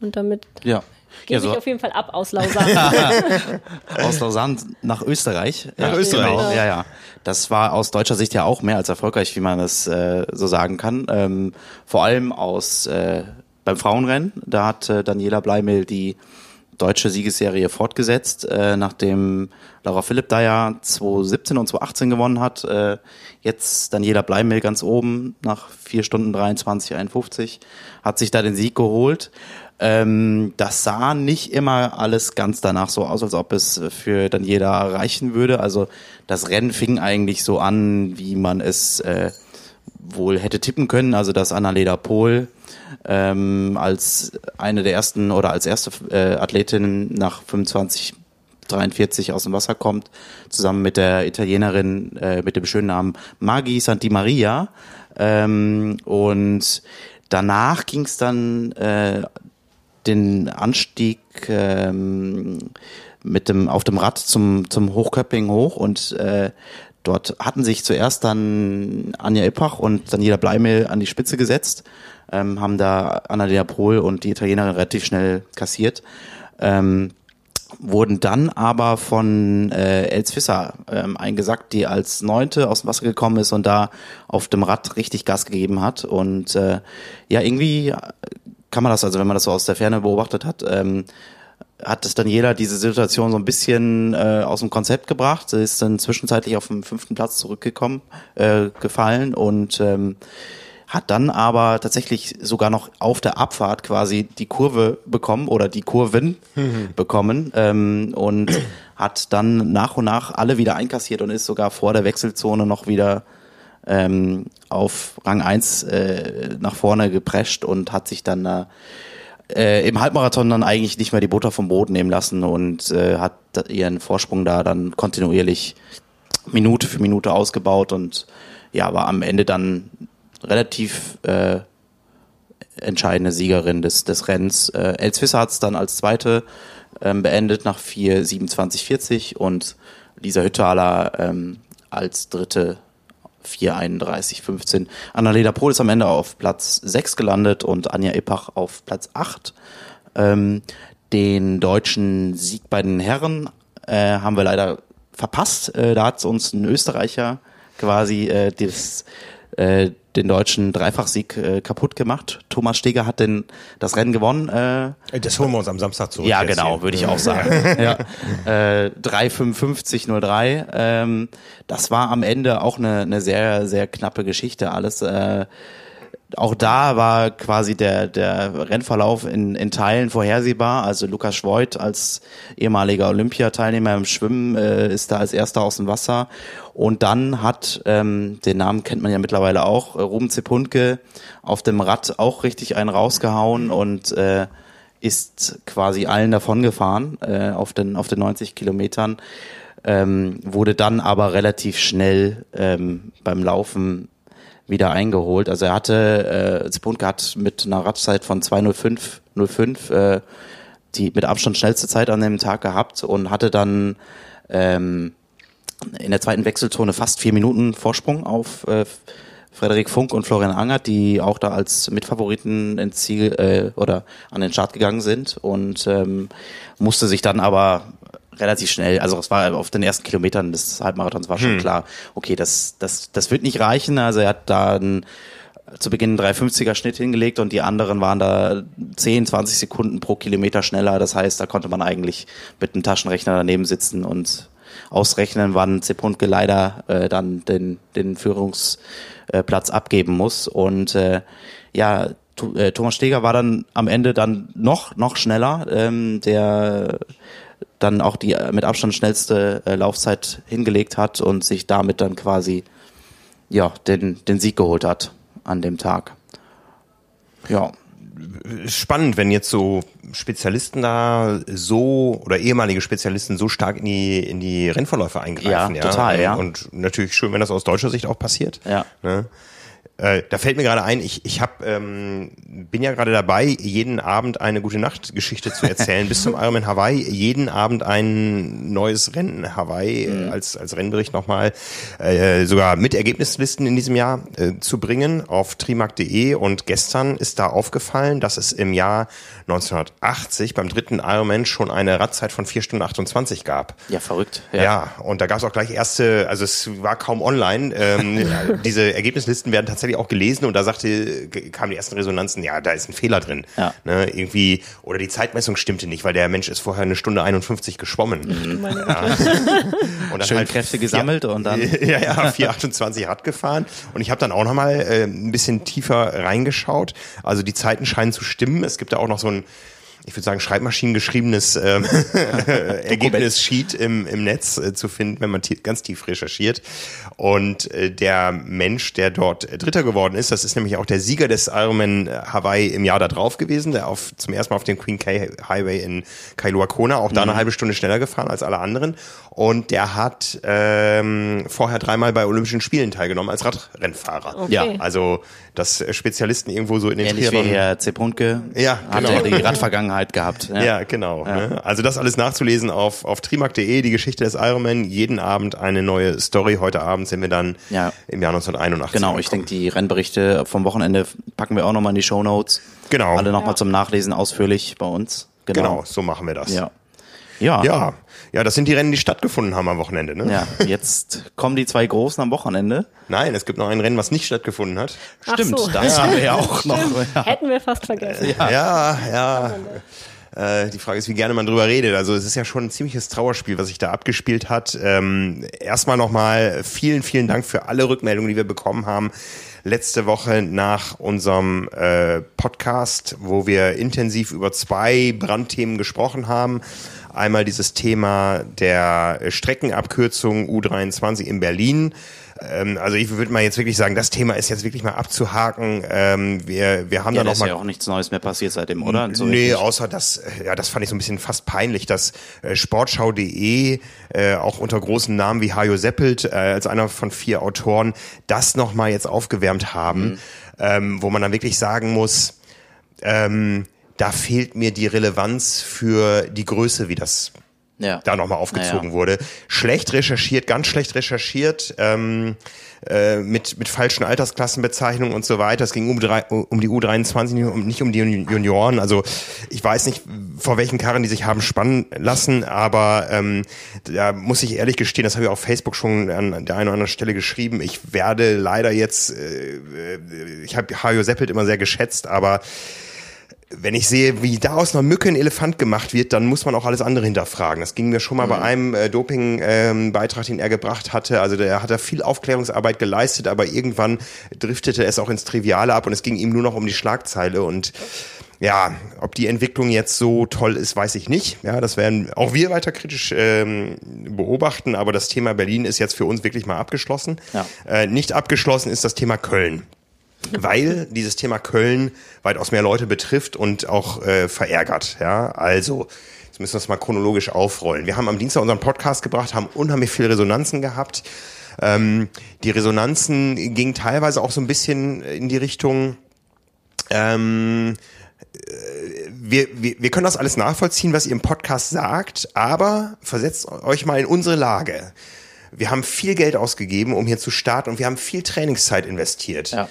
Und damit ja. Gebe so- ich auf jeden Fall ab aus Lausanne. aus Lausanne nach Österreich. Nach ja, Österreich. Genau, ja, ja. Das war aus deutscher Sicht ja auch mehr als erfolgreich, wie man es äh, so sagen kann. Ähm, vor allem aus äh, beim Frauenrennen. Da hat äh, Daniela Bleimel die deutsche Siegesserie fortgesetzt, äh, nachdem Laura Philipp da ja 2017 und 2018 gewonnen hat. Äh, jetzt Daniela Bleimel ganz oben nach 4 Stunden 23, 51, hat sich da den Sieg geholt. Ähm, das sah nicht immer alles ganz danach so aus, als ob es für Daniela reichen würde. Also das Rennen fing eigentlich so an, wie man es äh, wohl hätte tippen können. Also dass Annalena Pohl ähm, als eine der ersten oder als erste äh, Athletin nach 25 43 aus dem Wasser kommt, zusammen mit der Italienerin äh, mit dem schönen Namen Maghi Santi Maria. Ähm, und danach ging es dann äh, den Anstieg ähm, mit dem auf dem Rad zum zum Hochköpping hoch und äh, dort hatten sich zuerst dann Anja Ippach und Daniela Bleimel an die Spitze gesetzt, ähm, haben da Annalena Pohl und die Italienerin relativ schnell kassiert. Ähm, wurden dann aber von äh, Els Fisser ähm, eingesackt, die als Neunte aus dem Wasser gekommen ist und da auf dem Rad richtig Gas gegeben hat. Und äh, ja, irgendwie kann man das, also wenn man das so aus der Ferne beobachtet hat, ähm, hat es Daniela diese Situation so ein bisschen äh, aus dem Konzept gebracht. Sie ist dann zwischenzeitlich auf dem fünften Platz zurückgekommen, äh, gefallen und ähm, hat dann aber tatsächlich sogar noch auf der Abfahrt quasi die Kurve bekommen oder die Kurven bekommen ähm, und hat dann nach und nach alle wieder einkassiert und ist sogar vor der Wechselzone noch wieder ähm, auf Rang 1 äh, nach vorne geprescht und hat sich dann äh, im Halbmarathon dann eigentlich nicht mehr die Butter vom Boden nehmen lassen und äh, hat ihren Vorsprung da dann kontinuierlich Minute für Minute ausgebaut und ja, war am Ende dann relativ äh, entscheidende Siegerin des, des Rennens. Äh, Els Visser hat es dann als zweite ähm, beendet nach 4,27,40 und Lisa Hüttaler ähm, als dritte 4,31,15. Annalena Pohl ist am Ende auf Platz 6 gelandet und Anja Ippach auf Platz 8. Ähm, den deutschen Sieg bei den Herren äh, haben wir leider verpasst. Äh, da hat uns ein Österreicher quasi äh, das, äh, den deutschen Dreifachsieg äh, kaputt gemacht. Thomas Steger hat den, das Rennen gewonnen. Äh, Das holen wir uns am Samstag zurück. ja, genau, würde ich auch sagen. ja. Äh, 3,55,03. Ähm, das war am Ende auch eine, eine sehr, sehr knappe Geschichte alles. Äh, auch da war quasi der, der Rennverlauf in, in Teilen vorhersehbar. Also Lukas Schwoid als ehemaliger Olympiateilnehmer im Schwimmen äh, ist da als erster aus dem Wasser. Und dann hat, ähm, den Namen kennt man ja mittlerweile auch, äh, Ruben Zepunke auf dem Rad auch richtig einen rausgehauen und äh, ist quasi allen davon gefahren äh, auf, den, auf den 90 Kilometern. Ähm, wurde dann aber relativ schnell ähm, beim Laufen wieder eingeholt. Also er hatte, äh, Zepunke hat mit einer Radzeit von 2.05 äh, die mit Abstand schnellste Zeit an dem Tag gehabt und hatte dann ähm, in der zweiten Wechselzone fast vier Minuten Vorsprung auf äh, Frederik Funk und Florian Angert, die auch da als Mitfavoriten ins Ziel äh, oder an den Start gegangen sind und ähm, musste sich dann aber relativ schnell, also es war auf den ersten Kilometern des Halbmarathons war schon klar, okay, das, das, das wird nicht reichen. Also er hat da einen, zu Beginn einen 350er Schnitt hingelegt und die anderen waren da 10, 20 Sekunden pro Kilometer schneller. Das heißt, da konnte man eigentlich mit einem Taschenrechner daneben sitzen und ausrechnen, wann Zepunke leider äh, dann den, den Führungsplatz abgeben muss. Und äh, ja, äh, Thomas Steger war dann am Ende dann noch, noch schneller. Ähm, der dann auch die äh, mit Abstand schnellste äh, Laufzeit hingelegt hat und sich damit dann quasi ja den, den Sieg geholt hat an dem Tag. Ja, Spannend, wenn jetzt so Spezialisten da so oder ehemalige Spezialisten so stark in die in die Rennverläufe eingreifen. Ja, total, ja. Und natürlich schön, wenn das aus deutscher Sicht auch passiert. ja. Ne? Äh, da fällt mir gerade ein, ich, ich hab, ähm, bin ja gerade dabei, jeden Abend eine gute Nacht-Geschichte zu erzählen, bis zum Ironman Hawaii. Jeden Abend ein neues Rennen Hawaii Mhm. äh, als, als Rennbericht nochmal, äh, sogar mit Ergebnislisten in diesem Jahr äh, zu bringen auf trimark.de. Und gestern ist da aufgefallen, dass es im Jahr 1980 beim dritten Ironman schon eine Radzeit von 4 Stunden 28 gab. Ja, verrückt. Ja, und da gab es auch gleich erste, also es war kaum online. Ähm, ja, diese Ergebnislisten werden tatsächlich auch gelesen und da sagte, kamen die ersten Resonanzen, ja, da ist ein Fehler drin. Ja. Ne, irgendwie, oder die Zeitmessung stimmte nicht, weil der Mensch ist vorher eine Stunde 51 geschwommen. Ja. Und dann Schön halt Kräfte vier- gesammelt und dann. ja, ja, 428 Rad gefahren. Und ich habe dann auch nochmal äh, ein bisschen tiefer reingeschaut. Also die Zeiten scheinen zu stimmen. Es gibt da auch noch so ein, ich würde sagen, Schreibmaschinen geschriebenes ähm, Ergebnis-Sheet im, im Netz äh, zu finden, wenn man ganz tief recherchiert. Und äh, der Mensch, der dort äh, Dritter geworden ist, das ist nämlich auch der Sieger des Ironman Hawaii im Jahr da drauf gewesen, der auf, zum ersten Mal auf dem Queen K Highway in Kailua Kona, auch da eine halbe Stunde schneller gefahren als alle anderen. Und der hat ähm, vorher dreimal bei Olympischen Spielen teilgenommen als Radrennfahrer. Okay. Ja, Also, dass äh, Spezialisten irgendwo so in den Ähnlich wie Triathlon- Herr Zepunke. Ja, Hat genau. ja die Radvergangenheit gehabt. Ja, genau. Ne? Also das alles nachzulesen auf, auf trimark.de, die Geschichte des Ironman. Jeden Abend eine neue Story. Heute Abend sind wir dann Ja. im Jahr 1981. Genau, ich denke, die Rennberichte vom Wochenende packen wir auch nochmal in die Shownotes. Genau. Alle nochmal Ja. zum Nachlesen ausführlich bei uns. Genau, Genau. so machen wir das. Ja. Ja. Ja, ja, das sind die Rennen, die stattgefunden haben am Wochenende. Ne? Ja, jetzt kommen die zwei Großen am Wochenende. Nein, es gibt noch ein Rennen, was nicht stattgefunden hat. Ach Stimmt, so. das haben wir ja auch noch. Ja. Hätten wir fast vergessen. Ja, ja. Äh, die Frage ist, wie gerne man drüber redet. Also es ist ja schon ein ziemliches Trauerspiel, was sich da abgespielt hat. Ähm, erstmal nochmal vielen, vielen Dank für alle Rückmeldungen, die wir bekommen haben. Letzte Woche nach unserem äh, Podcast, wo wir intensiv über zwei Brandthemen gesprochen haben. Einmal dieses Thema der Streckenabkürzung U23 in Berlin. Ähm, also ich würde mal jetzt wirklich sagen, das Thema ist jetzt wirklich mal abzuhaken. Ähm, wir, wir haben Ja, da noch ist mal ja auch nichts Neues mehr passiert seitdem, oder? So nee, außer das, äh, ja, das fand ich so ein bisschen fast peinlich, dass äh, Sportschau.de äh, auch unter großen Namen wie Hajo Seppelt äh, als einer von vier Autoren das nochmal jetzt aufgewärmt haben, Mhm. ähm, wo man dann wirklich sagen muss, ähm, da fehlt mir die Relevanz für die Größe, wie das ja. da nochmal aufgezogen Naja. wurde. Schlecht recherchiert, ganz schlecht recherchiert, ähm, äh, mit, mit falschen Altersklassenbezeichnungen und so weiter. Es ging um, drei, um die U23, nicht um- nicht um die Junioren. Also ich weiß nicht, vor welchen Karren die sich haben spannen lassen, aber ähm, da muss ich ehrlich gestehen, das habe ich auf Facebook schon an der einen oder anderen Stelle geschrieben. Ich werde leider jetzt, äh, äh, ich habe Hajo Seppelt immer sehr geschätzt, aber wenn ich sehe, wie da aus einer Mücke ein Elefant gemacht wird, dann muss man auch alles andere hinterfragen. Das ging mir schon mal bei einem äh, Doping-Beitrag, den er gebracht hatte. Also der hat da viel Aufklärungsarbeit geleistet, aber irgendwann driftete es auch ins Triviale ab und es ging ihm nur noch um die Schlagzeile und ja, ob die Entwicklung jetzt so toll ist, weiß ich nicht. Ja, das werden auch wir weiter kritisch ähm, beobachten, aber das Thema Berlin ist jetzt für uns wirklich mal abgeschlossen. Ja. Äh, nicht abgeschlossen ist das Thema Köln weil dieses Thema Köln weitaus mehr Leute betrifft und auch äh, verärgert. Ja, also jetzt müssen wir es mal chronologisch aufrollen. Wir haben am Dienstag unseren Podcast gebracht, haben unheimlich viele Resonanzen gehabt. Ähm, die Resonanzen gingen teilweise auch so ein bisschen in die Richtung. Ähm, äh, wir, wir, wir können das alles nachvollziehen, was ihr im Podcast sagt, aber versetzt euch mal in unsere Lage. Wir haben viel Geld ausgegeben, um hier zu starten und wir haben viel Trainingszeit investiert. Ja.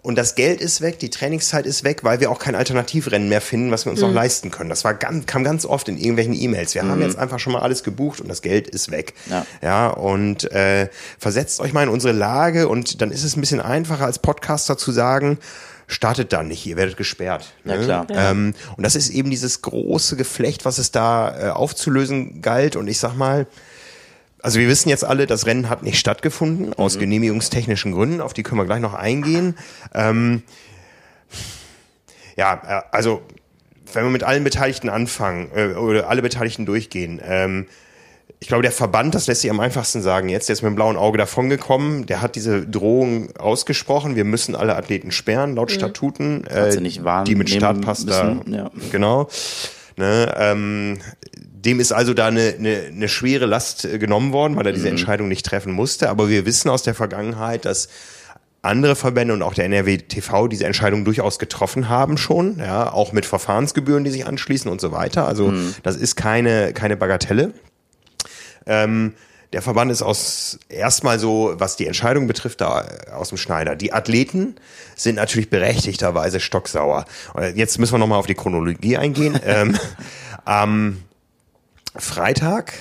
Und das Geld ist weg, die Trainingszeit ist weg, weil wir auch kein Alternativrennen mehr finden, was wir uns noch leisten können. Das war ganz, kam ganz oft in irgendwelchen E-Mails. Wir haben jetzt einfach schon mal alles gebucht und das Geld ist weg. Ja. ja und äh, versetzt euch mal in unsere Lage und dann ist es ein bisschen einfacher als Podcaster zu sagen, startet da nicht, ihr werdet gesperrt. Ja, ne? klar. Ähm, und das ist eben dieses große Geflecht, was es da äh, aufzulösen galt. Und ich sag mal, also wir wissen jetzt alle, das Rennen hat nicht stattgefunden, aus Mhm. genehmigungstechnischen Gründen, auf die können wir gleich noch eingehen. Ähm, ja, äh, also wenn wir mit allen Beteiligten anfangen äh, oder alle Beteiligten durchgehen, ähm, ich glaube, der Verband, das lässt sich am einfachsten sagen jetzt, der ist mit dem blauen Auge davongekommen, der hat diese Drohung ausgesprochen, wir müssen alle Athleten sperren, laut Statuten, Mhm. Hat äh, sie nicht wahrnehmen die mit Startpass da, ja. genau. Ne, ähm, dem ist also da eine, eine, eine schwere Last äh, genommen worden, weil er Mhm. diese Entscheidung nicht treffen musste. Aber wir wissen aus der Vergangenheit, dass andere Verbände und auch der NRW TV diese Entscheidung durchaus getroffen haben schon, ja, auch mit Verfahrensgebühren, die sich anschließen und so weiter. Also das ist keine, keine Bagatelle. Ähm, der Verband ist aus erstmal so, was die Entscheidung betrifft, da aus dem Schneider. Die Athleten sind natürlich berechtigterweise stocksauer. Und Jetzt müssen wir nochmal auf die Chronologie eingehen. ähm, am Freitag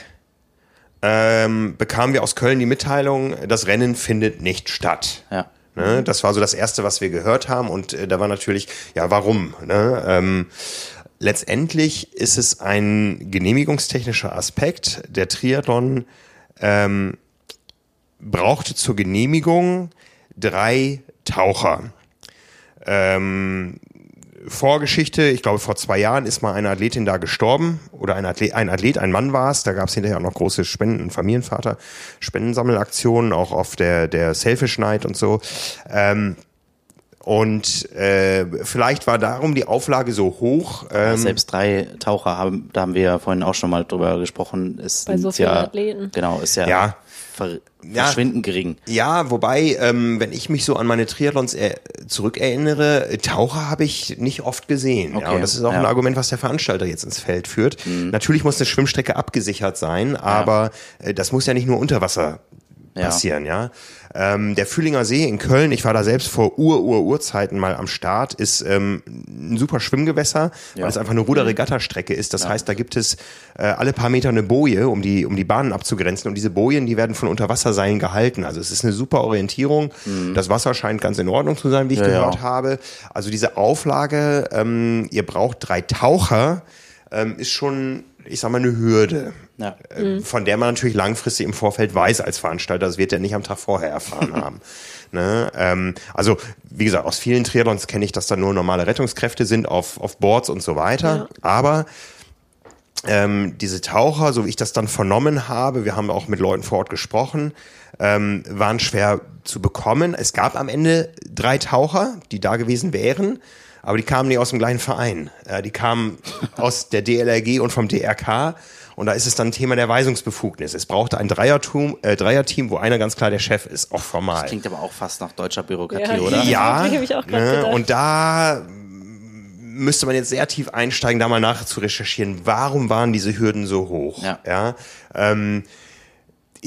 ähm, bekamen wir aus Köln die Mitteilung, das Rennen findet nicht statt. Ja. Ne? Das war so das Erste, was wir gehört haben. Und äh, da war natürlich, ja, warum? Ne? Ähm, letztendlich ist es ein genehmigungstechnischer Aspekt. Der Triathlon ähm, brauchte zur Genehmigung drei Taucher. Ähm, Vorgeschichte, ich glaube vor zwei Jahren ist mal eine Athletin da gestorben oder ein Athlet, ein, Athlet, ein Mann war es. Da gab es hinterher auch noch große Spenden, Familienvater, Spendensammelaktionen, auch auf der, der Selfish Night und so. Ähm, und äh, vielleicht war darum die Auflage so hoch. Ähm, Selbst drei Taucher haben, da haben wir ja vorhin auch schon mal drüber gesprochen. Ist Bei so vielen ja, Athleten. Genau, ist ja, Ja. Ver Ja. verschwindend gering. Ja, wobei, ähm, wenn ich mich so an meine Triathlons er zurückerinnere, äh, Taucher habe ich nicht oft gesehen. Ja, Okay, und das ist auch ja. ein Argument, was der Veranstalter jetzt ins Feld führt. Natürlich muss eine Schwimmstrecke abgesichert sein, aber äh, das muss ja nicht nur unter Wasser Ja. Passieren, ja. Ähm, der Fühlinger See in Köln, ich war da selbst vor Ur-Ur-Urzeiten mal am Start, ist ähm, ein super Schwimmgewässer, weil Ja. es einfach eine Ruder-Regatta-Strecke ist. Das heißt, da gibt es äh, alle paar Meter eine Boje, um die, um die Bahnen abzugrenzen. Und diese Bojen, die werden von Unterwasserseilen gehalten. Also es ist eine super Orientierung. Das Wasser scheint ganz in Ordnung zu sein, wie ich Mhm. Ja, gehört ja. habe. Also diese Auflage, ähm, ihr braucht drei Taucher, ähm, ist schon, ich sag mal, eine Hürde. Ja. Äh, Von der man natürlich langfristig im Vorfeld weiß als Veranstalter, das wird er nicht am Tag vorher erfahren haben. Ne? Ähm, also, wie gesagt, aus vielen Triathlons kenne ich, dass da nur normale Rettungskräfte sind auf, auf Boards und so weiter. Aber ähm, diese Taucher, so wie ich das dann vernommen habe, wir haben auch mit Leuten vor Ort gesprochen, ähm, waren schwer zu bekommen. Es gab am Ende drei Taucher, die da gewesen wären, aber die kamen nicht aus dem gleichen Verein. Äh, die kamen aus der DLRG und vom DRK. Und da ist es dann ein Thema der Weisungsbefugnis. Es brauchte ein Dreiertum, äh, Dreierteam, wo einer ganz klar der Chef ist, auch formal. Klingt aber auch fast nach deutscher Bürokratie, Ja. oder? Ja, ne, und da müsste man jetzt sehr tief einsteigen, da mal nach zu recherchieren, warum waren diese Hürden so hoch? Ja. ähm,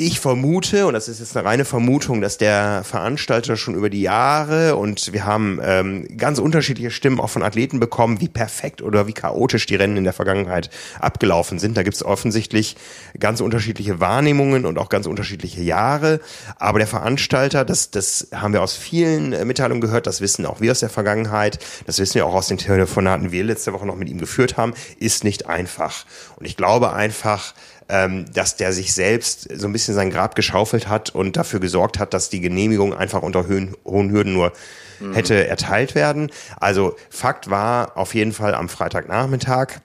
ich vermute, und das ist jetzt eine reine Vermutung, dass der Veranstalter schon über die Jahre und wir haben ähm, ganz unterschiedliche Stimmen auch von Athleten bekommen, wie perfekt oder wie chaotisch die Rennen in der Vergangenheit abgelaufen sind. Da gibt es offensichtlich ganz unterschiedliche Wahrnehmungen und auch ganz unterschiedliche Jahre. Aber der Veranstalter, das, das haben wir aus vielen äh, Mitteilungen gehört, das wissen auch wir aus der Vergangenheit, das wissen wir auch aus den Telefonaten, die wir letzte Woche noch mit ihm geführt haben, ist nicht einfach. Und ich glaube einfach, ähm, dass der sich selbst so ein bisschen sein Grab geschaufelt hat und dafür gesorgt hat, dass die Genehmigung einfach unter hohen, hohen Hürden nur hätte erteilt werden. Also Fakt war auf jeden Fall am Freitagnachmittag,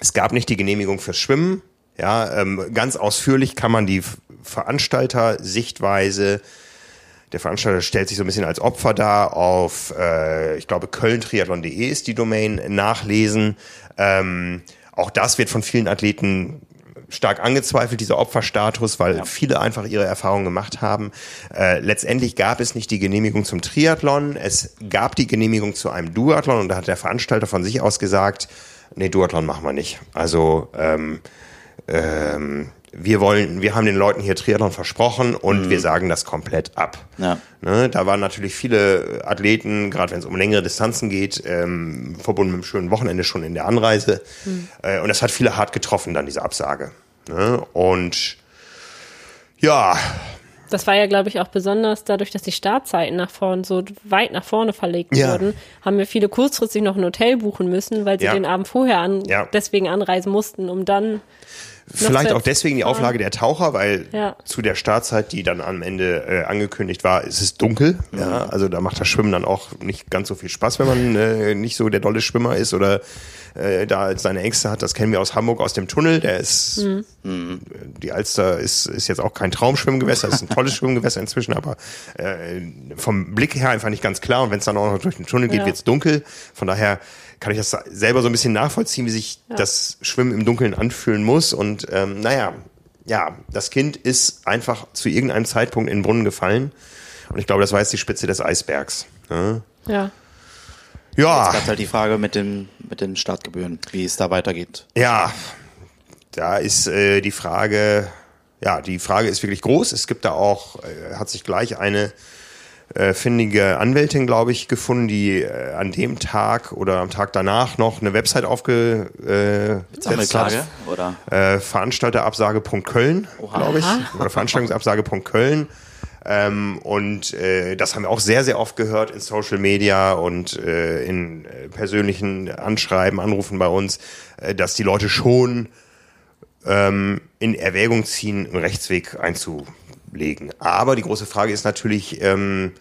es gab nicht die Genehmigung fürs Schwimmen. Ja, ähm, ganz ausführlich kann man die Veranstalter-Sichtweise der Veranstalter stellt sich so ein bisschen als Opfer dar auf, äh, ich glaube, kölntriathlon.de ist die Domain, nachlesen. Ähm, auch das wird von vielen Athleten stark angezweifelt, dieser Opferstatus, weil viele einfach ihre Erfahrungen gemacht haben. Äh, letztendlich gab es nicht die Genehmigung zum Triathlon, es gab die Genehmigung zu einem Duathlon und da hat der Veranstalter von sich aus gesagt, nee, Duathlon machen wir nicht. Also ähm, ähm, wir wollen, wir haben den Leuten hier Triathlon versprochen und wir sagen das komplett ab. Ja. Ne, da waren natürlich viele Athleten, gerade wenn es um längere Distanzen geht, ähm, verbunden mit einem schönen Wochenende schon in der Anreise. Äh, und das hat viele hart getroffen, dann diese Absage. Ne? Und ja, Das war ja, glaube ich, auch besonders dadurch, dass die Startzeiten nach vorne so weit nach vorne verlegt Ja. wurden, haben wir viele kurzfristig noch ein Hotel buchen müssen, weil sie Ja. den Abend vorher an, Ja. deswegen anreisen mussten, um dann Vielleicht auch deswegen die Auflage der Taucher, weil Ja. zu der Startzeit, die dann am Ende äh, angekündigt war, ist es dunkel. Ja, also da macht das Schwimmen dann auch nicht ganz so viel Spaß, wenn man äh, nicht so der dolle Schwimmer ist oder äh, da seine Ängste hat. Das kennen wir aus Hamburg aus dem Tunnel. Der ist die Alster ist, ist jetzt auch kein Traumschwimmgewässer, ist ein tolles Schwimmgewässer inzwischen, aber äh, vom Blick her einfach nicht ganz klar. Und wenn es dann auch noch durch den Tunnel geht, Ja. wird's dunkel. Von daher kann ich das selber so ein bisschen nachvollziehen, wie sich das Schwimmen im Dunkeln anfühlen muss. Und ähm, naja, ja, das Kind ist einfach zu irgendeinem Zeitpunkt in den Brunnen gefallen. Und ich glaube, das war jetzt die Spitze des Eisbergs. Ne? Ja. Ja. Jetzt gab halt die Frage mit den, mit den Startgebühren, wie es da weitergeht. Ja, da ist äh, die Frage, ja, die Frage ist wirklich groß. Es gibt da auch, äh, hat sich gleich eine äh, findige Anwältin, glaube ich, gefunden, die äh, an dem Tag oder am Tag danach noch eine Website aufgesetzt äh, Sammelklage, oder? Äh, Veranstalterabsage.köln, glaube ich, oder Veranstaltungsabsage.köln. Ähm, und äh, das haben wir auch sehr, sehr oft gehört in Social Media und äh, in äh, persönlichen Anschreiben, Anrufen bei uns, äh, dass die Leute schon ähm, in Erwägung ziehen, einen Rechtsweg einzulegen. Aber die große Frage ist natürlich ähm,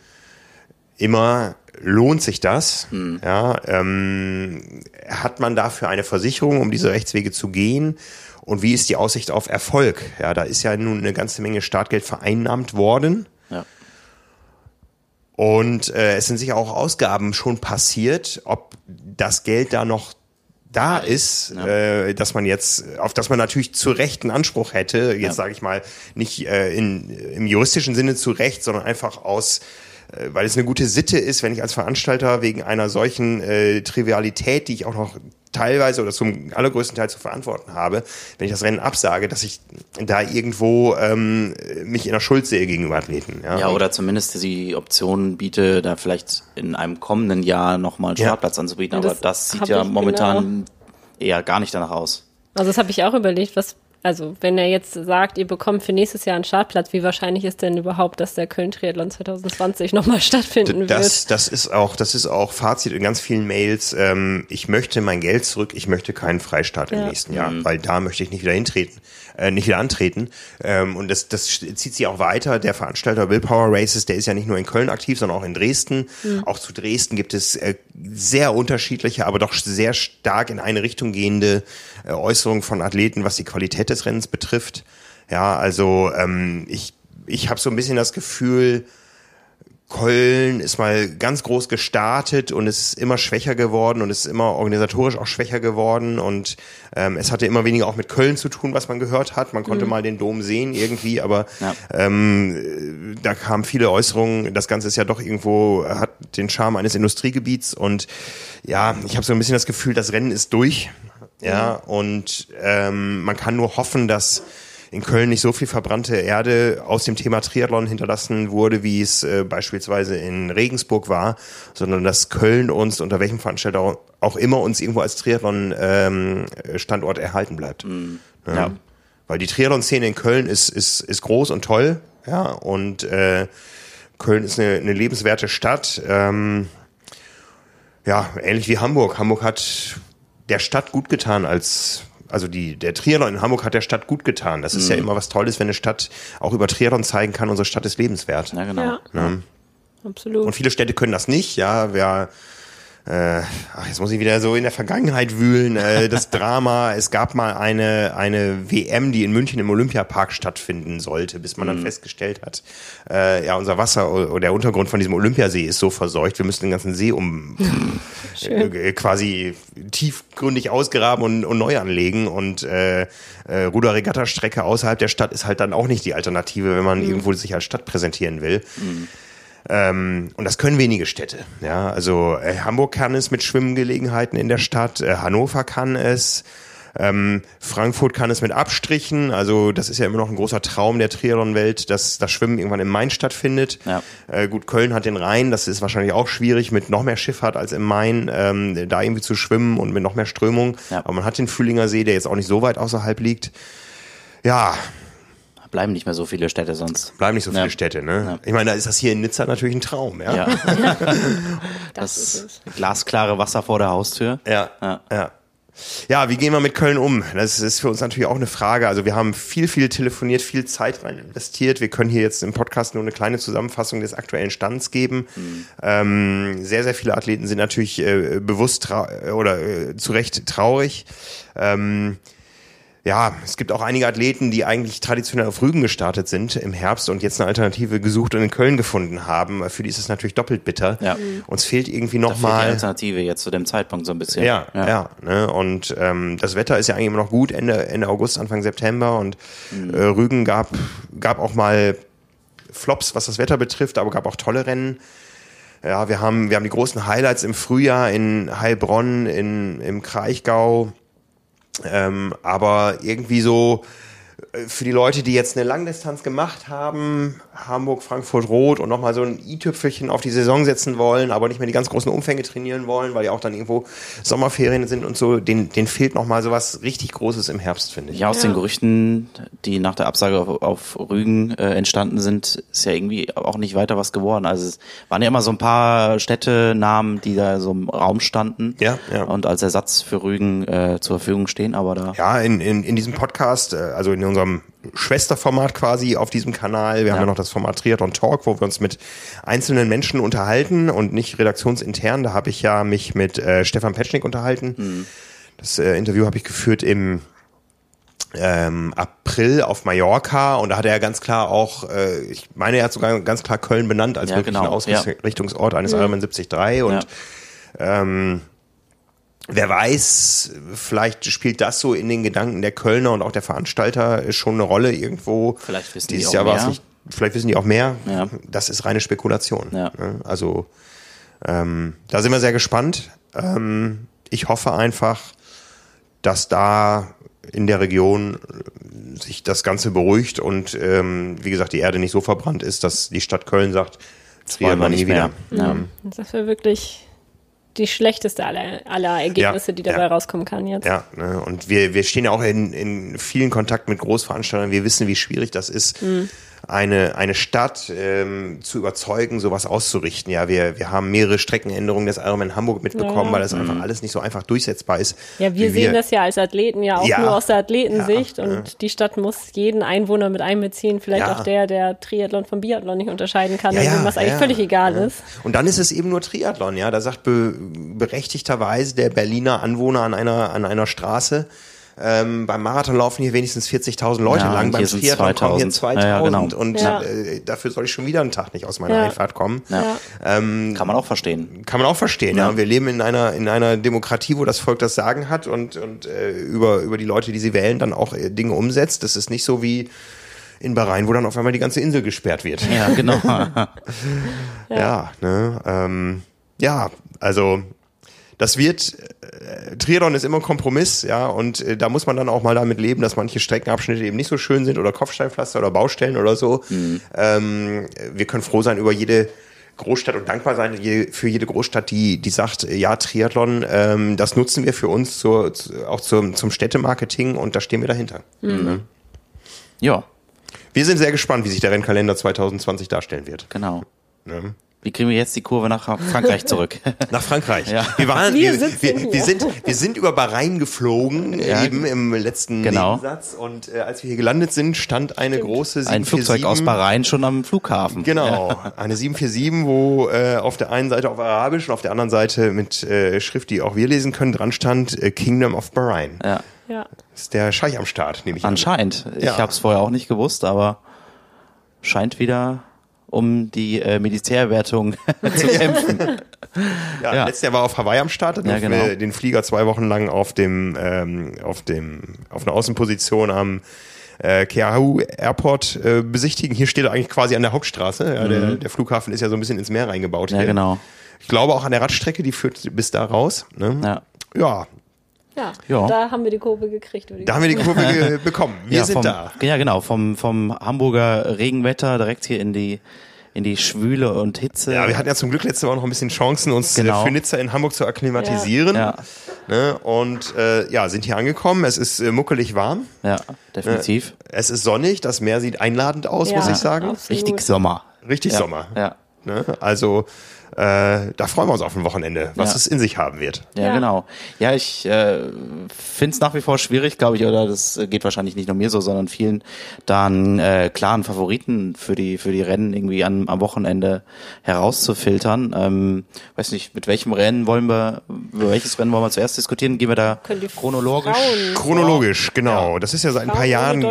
immer, lohnt sich das? Ja, ähm, hat man dafür eine Versicherung, um diese Rechtswege zu gehen? Und wie ist die Aussicht auf Erfolg? Ja, da ist ja nun eine ganze Menge Startgeld vereinnahmt worden. Ja. Und äh, es sind sicher auch Ausgaben schon passiert, ob das Geld da noch da ist, äh, dass man jetzt, auf das man natürlich zu Recht einen Anspruch hätte, jetzt Ja. sage ich mal, nicht äh, in, im juristischen Sinne zu Recht, sondern einfach aus, äh, weil es eine gute Sitte ist, wenn ich als Veranstalter wegen einer solchen äh, Trivialität, die ich auch noch teilweise oder zum allergrößten Teil zu verantworten habe, wenn ich das Rennen absage, dass ich da irgendwo ähm, mich in der Schuld sehe gegenüber Athleten. Ja, Ja, oder zumindest die Option biete, da vielleicht in einem kommenden Jahr nochmal einen Ja. Startplatz anzubieten. Ja, Aber das das sieht ja momentan eher gar nicht danach aus. Also das habe ich auch überlegt, was, also wenn er jetzt sagt, ihr bekommt für nächstes Jahr einen Startplatz, wie wahrscheinlich ist denn überhaupt, dass der Köln-Triathlon 2020 nochmal stattfinden wird? Das, das ist auch, das ist auch Fazit in ganz vielen Mails. Ähm, ich möchte mein Geld zurück. Ich möchte keinen Freistaat im Ja. nächsten Jahr, weil da möchte ich nicht wieder hintreten, äh, nicht wieder antreten. Ähm, und das, das zieht sich auch weiter. Der Veranstalter Willpower Races, der ist ja nicht nur in Köln aktiv, sondern auch in Dresden. Auch zu Dresden gibt es äh, sehr unterschiedliche, aber doch sehr stark in eine Richtung gehende äh, Äußerungen von Athleten, was die Qualität des Rennens betrifft. Ja, also ähm, ich, ich habe so ein bisschen das Gefühl, Köln ist mal ganz groß gestartet und ist immer schwächer geworden und ist immer organisatorisch auch schwächer geworden und ähm, es hatte immer weniger auch mit Köln zu tun, was man gehört hat. Man konnte mal den Dom sehen irgendwie, aber Ja. ähm, da kamen viele Äußerungen. Das Ganze ist ja doch irgendwo hat den Charme eines Industriegebiets und ja, ich habe so ein bisschen das Gefühl, das Rennen ist durch. Ja, und ähm, man kann nur hoffen, dass in Köln nicht so viel verbrannte Erde aus dem Thema Triathlon hinterlassen wurde, wie es äh, beispielsweise in Regensburg war, sondern dass Köln uns, unter welchem Veranstalter auch- immer, uns irgendwo als Triathlon-Standort erhalten bleibt. Ja. Ja. Weil die Triathlon-Szene in Köln ist, ist, ist groß und toll, ja, und äh, Köln ist eine, eine lebenswerte Stadt. Ähm, ja, ähnlich wie Hamburg. Hamburg hat der Stadt gut getan als also die, der Triathlon in Hamburg hat der Stadt gut getan. Das ist ja immer was Tolles, wenn eine Stadt auch über Triathlon zeigen kann, unsere Stadt ist lebenswert. Ja, genau. Ja, Ne? absolut. Und viele Städte können das nicht, ja. Wer, äh, ach, jetzt muss ich wieder so in der Vergangenheit wühlen. Äh, das Drama, es gab mal eine, eine WM, die in München im Olympiapark stattfinden sollte, bis man dann festgestellt hat, äh, ja, unser Wasser oder der Untergrund von diesem Olympiasee ist so verseucht, wir müssen den ganzen See um äh, quasi tiefgründig ausgraben und, und neu anlegen. Und äh, äh, Ruderregatta-Strecke außerhalb der Stadt ist halt dann auch nicht die Alternative, wenn man irgendwo sich als Stadt präsentieren will. Ähm, und das können wenige Städte. Ja, also äh, Hamburg kann es mit Schwimmgelegenheiten in der Stadt, äh, Hannover kann es, ähm, Frankfurt kann es mit Abstrichen. Also das ist ja immer noch ein großer Traum der Triathlon-Welt, dass das Schwimmen irgendwann im Main stattfindet. Ja. Äh, gut, Köln hat den Rhein, das ist wahrscheinlich auch schwierig mit noch mehr Schifffahrt als im Main, ähm, da irgendwie zu schwimmen und mit noch mehr Strömung. Ja. Aber man hat den Fühlinger See, der jetzt auch nicht so weit außerhalb liegt. Ja, Bleiben nicht mehr so viele Städte sonst. bleiben nicht so viele Ja. Städte, ne? Ich meine, da ist das hier in Nizza natürlich ein Traum, ja. Ja. das ist es. Das glasklare Wasser vor der Haustür. Ja, Ja. ja. Ja, wie gehen wir mit Köln um? Das ist für uns natürlich auch eine Frage. Also wir haben viel, viel telefoniert, viel Zeit rein investiert. Wir können hier jetzt im Podcast nur eine kleine Zusammenfassung des aktuellen Stands geben. Ähm, sehr, sehr viele Athleten sind natürlich äh, bewusst oder äh, zu Recht traurig. Ähm, ja, es gibt auch einige Athleten, die eigentlich traditionell auf Rügen gestartet sind im Herbst und jetzt eine Alternative gesucht und in Köln gefunden haben. Für die ist es natürlich doppelt bitter. Ja. Uns fehlt irgendwie fehlt die nochmal. Alternative jetzt zu dem Zeitpunkt so ein bisschen. Ja, ja. ne? Und ähm, das Wetter ist ja eigentlich immer noch gut, Ende, Ende August, Anfang September. Und äh, Rügen gab, gab auch mal Flops, was das Wetter betrifft, aber gab auch tolle Rennen. Ja, wir haben, wir haben die großen Highlights im Frühjahr in Heilbronn, in, im Kraichgau. Ähm, aber irgendwie so, für die Leute, die jetzt eine Langdistanz gemacht haben, Hamburg, Frankfurt, Rot und nochmal so ein i-Tüpfelchen auf die Saison setzen wollen, aber nicht mehr die ganz großen Umfänge trainieren wollen, weil ja auch dann irgendwo Sommerferien sind und so, den, den fehlt nochmal so was richtig Großes im Herbst, finde ich. Ja, aus ja. den Gerüchten, die nach der Absage auf, auf Rügen äh, entstanden sind, ist ja irgendwie auch nicht weiter was geworden. Also es waren ja immer so ein paar Städtenamen, die da so im Raum standen ja, ja. und als Ersatz für Rügen äh, zur Verfügung stehen, aber da... Ja, in, in, in diesem Podcast, äh, also in unserem Schwesterformat quasi auf diesem Kanal. Wir ja. haben ja noch das Format Triathlon Talk, wo wir uns mit einzelnen Menschen unterhalten und nicht redaktionsintern. Da habe ich ja mich mit äh, Stefan Petschnik unterhalten. Mhm. Das äh, Interview habe ich geführt im ähm, April auf Mallorca und da hat er ganz klar auch, äh, ich meine, er hat sogar ganz klar Köln benannt als ja, möglichen genau. Ausrichtungsort ja. eines mhm. Ironman 73 und ähm, Wer weiß, vielleicht spielt das so in den Gedanken der Kölner und auch der Veranstalter schon eine Rolle irgendwo. Vielleicht wissen Dieses die auch Jahr mehr. Nicht, vielleicht wissen die auch mehr. Ja. Das ist reine Spekulation. Ja. Ne? Also ähm, da sind wir sehr gespannt. Ähm, ich hoffe einfach, dass da in der Region sich das Ganze beruhigt und ähm, wie gesagt die Erde nicht so verbrannt ist, dass die Stadt Köln sagt, das wollen wir nie wieder. Ja. Das wäre wirklich die schlechteste aller, aller Ergebnisse, ja, die dabei ja. rauskommen kann jetzt. Ja, ne? und wir, wir stehen ja auch in, in vielen Kontakt mit Großveranstaltern. Wir wissen, wie schwierig das ist, mhm eine, eine Stadt ähm, zu überzeugen, sowas auszurichten. Ja, wir, wir haben mehrere Streckenänderungen des Ironman Hamburg mitbekommen, ja. weil das einfach mhm. alles nicht so einfach durchsetzbar ist. Ja, wir sehen wir, das ja als Athleten ja auch ja, nur aus der Athletensicht ja, und die Stadt muss jeden Einwohner mit einbeziehen, vielleicht auch der, der Triathlon vom Biathlon nicht unterscheiden kann, ja, was eigentlich völlig egal ist. Und dann ist es eben nur Triathlon, ja. Da sagt be berechtigterweise der Berliner Anwohner an einer, an einer Straße, ähm, beim Marathon laufen hier wenigstens 40.000 Leute ja, lang, beim Triathlon kommen hier 2.000 ja, ja, genau. und äh, dafür soll ich schon wieder einen Tag nicht aus meiner Einfahrt kommen. Ähm, kann man auch verstehen. Kann man auch verstehen, ja. Wir leben in einer in einer Demokratie, wo das Volk das Sagen hat und und äh, über über die Leute, die sie wählen, dann auch äh, Dinge umsetzt. Das ist nicht so wie in Bahrain, wo dann auf einmal die ganze Insel gesperrt wird. Ja, genau. ja, ne, ähm, ja, also das wird, äh, Triathlon ist immer ein Kompromiss, ja, und äh, da muss man dann auch mal damit leben, dass manche Streckenabschnitte eben nicht so schön sind oder Kopfsteinpflaster oder Baustellen oder so. Mhm. Ähm, wir können froh sein über jede Großstadt und dankbar sein für jede Großstadt, die, die sagt, ja, Triathlon, ähm, das nutzen wir für uns zur, auch zum, zum Städtemarketing und da stehen wir dahinter. Mhm. Ja. Wir sind sehr gespannt, wie sich der Rennkalender 2020 darstellen wird. Genau. Ne? Wie kriegen wir jetzt die Kurve nach Frankreich zurück? nach Frankreich. Ja. Wir, waren, wir, wir, wir, wir, sind, wir sind über Bahrain geflogen, ja. eben im letzten genau. Nebensatz. Und äh, als wir hier gelandet sind, stand eine Stimmt. große 747. Ein Flugzeug aus Bahrain schon am Flughafen. Genau, ja. eine 747, wo äh, auf der einen Seite auf Arabisch und auf der anderen Seite mit äh, Schrift, die auch wir lesen können, dran stand äh, Kingdom of Bahrain. Ja. ja. Ist der Scheich am Start, nehme ich Anscheinend. an. Anscheinend. Ich habe es vorher auch nicht gewusst, aber scheint wieder um die äh, Militärwertung zu kämpfen. ja, ja, letztes Jahr war auf Hawaii am Start, ja, genau. wir den Flieger zwei Wochen lang auf dem, ähm, auf dem, auf einer Außenposition am äh, Keahu Airport äh, besichtigen. Hier steht er eigentlich quasi an der Hauptstraße. Ja, mhm. der, der Flughafen ist ja so ein bisschen ins Meer reingebaut. Ja, hier. genau. Ich glaube auch an der Radstrecke, die führt bis da raus. Ne? Ja. Ja, ja, ja, da haben wir die Kurve gekriegt. Da haben wir die Kurve bekommen. Wir ja, sind vom, da. Ja, genau. Vom, vom Hamburger Regenwetter direkt hier in die in die Schwüle und Hitze. Ja, wir hatten ja zum Glück letzte Woche noch ein bisschen Chancen, uns äh, genau. für Nizza in Hamburg zu akklimatisieren. Ja. Ne? Und äh, ja, sind hier angekommen. Es ist äh, muckelig warm. Ja, definitiv. Äh, es ist sonnig. Das Meer sieht einladend aus, ja, muss ich sagen. Absolut. Richtig Sommer. Richtig ja. Sommer. Ja. Ne? Also äh, da freuen wir uns auf ein Wochenende, was ja. es in sich haben wird. Ja, ja. genau. Ja, ich äh, finde es nach wie vor schwierig, glaube ich, oder das geht wahrscheinlich nicht nur mir so, sondern vielen, dann äh, klaren Favoriten für die für die Rennen irgendwie an, am Wochenende herauszufiltern. Ähm, weiß nicht, mit welchem Rennen wollen wir, über welches Rennen wollen wir zuerst diskutieren? Gehen wir da chronologisch? Frauen chronologisch, genau. Ja. Das ist ja seit ein paar Jahren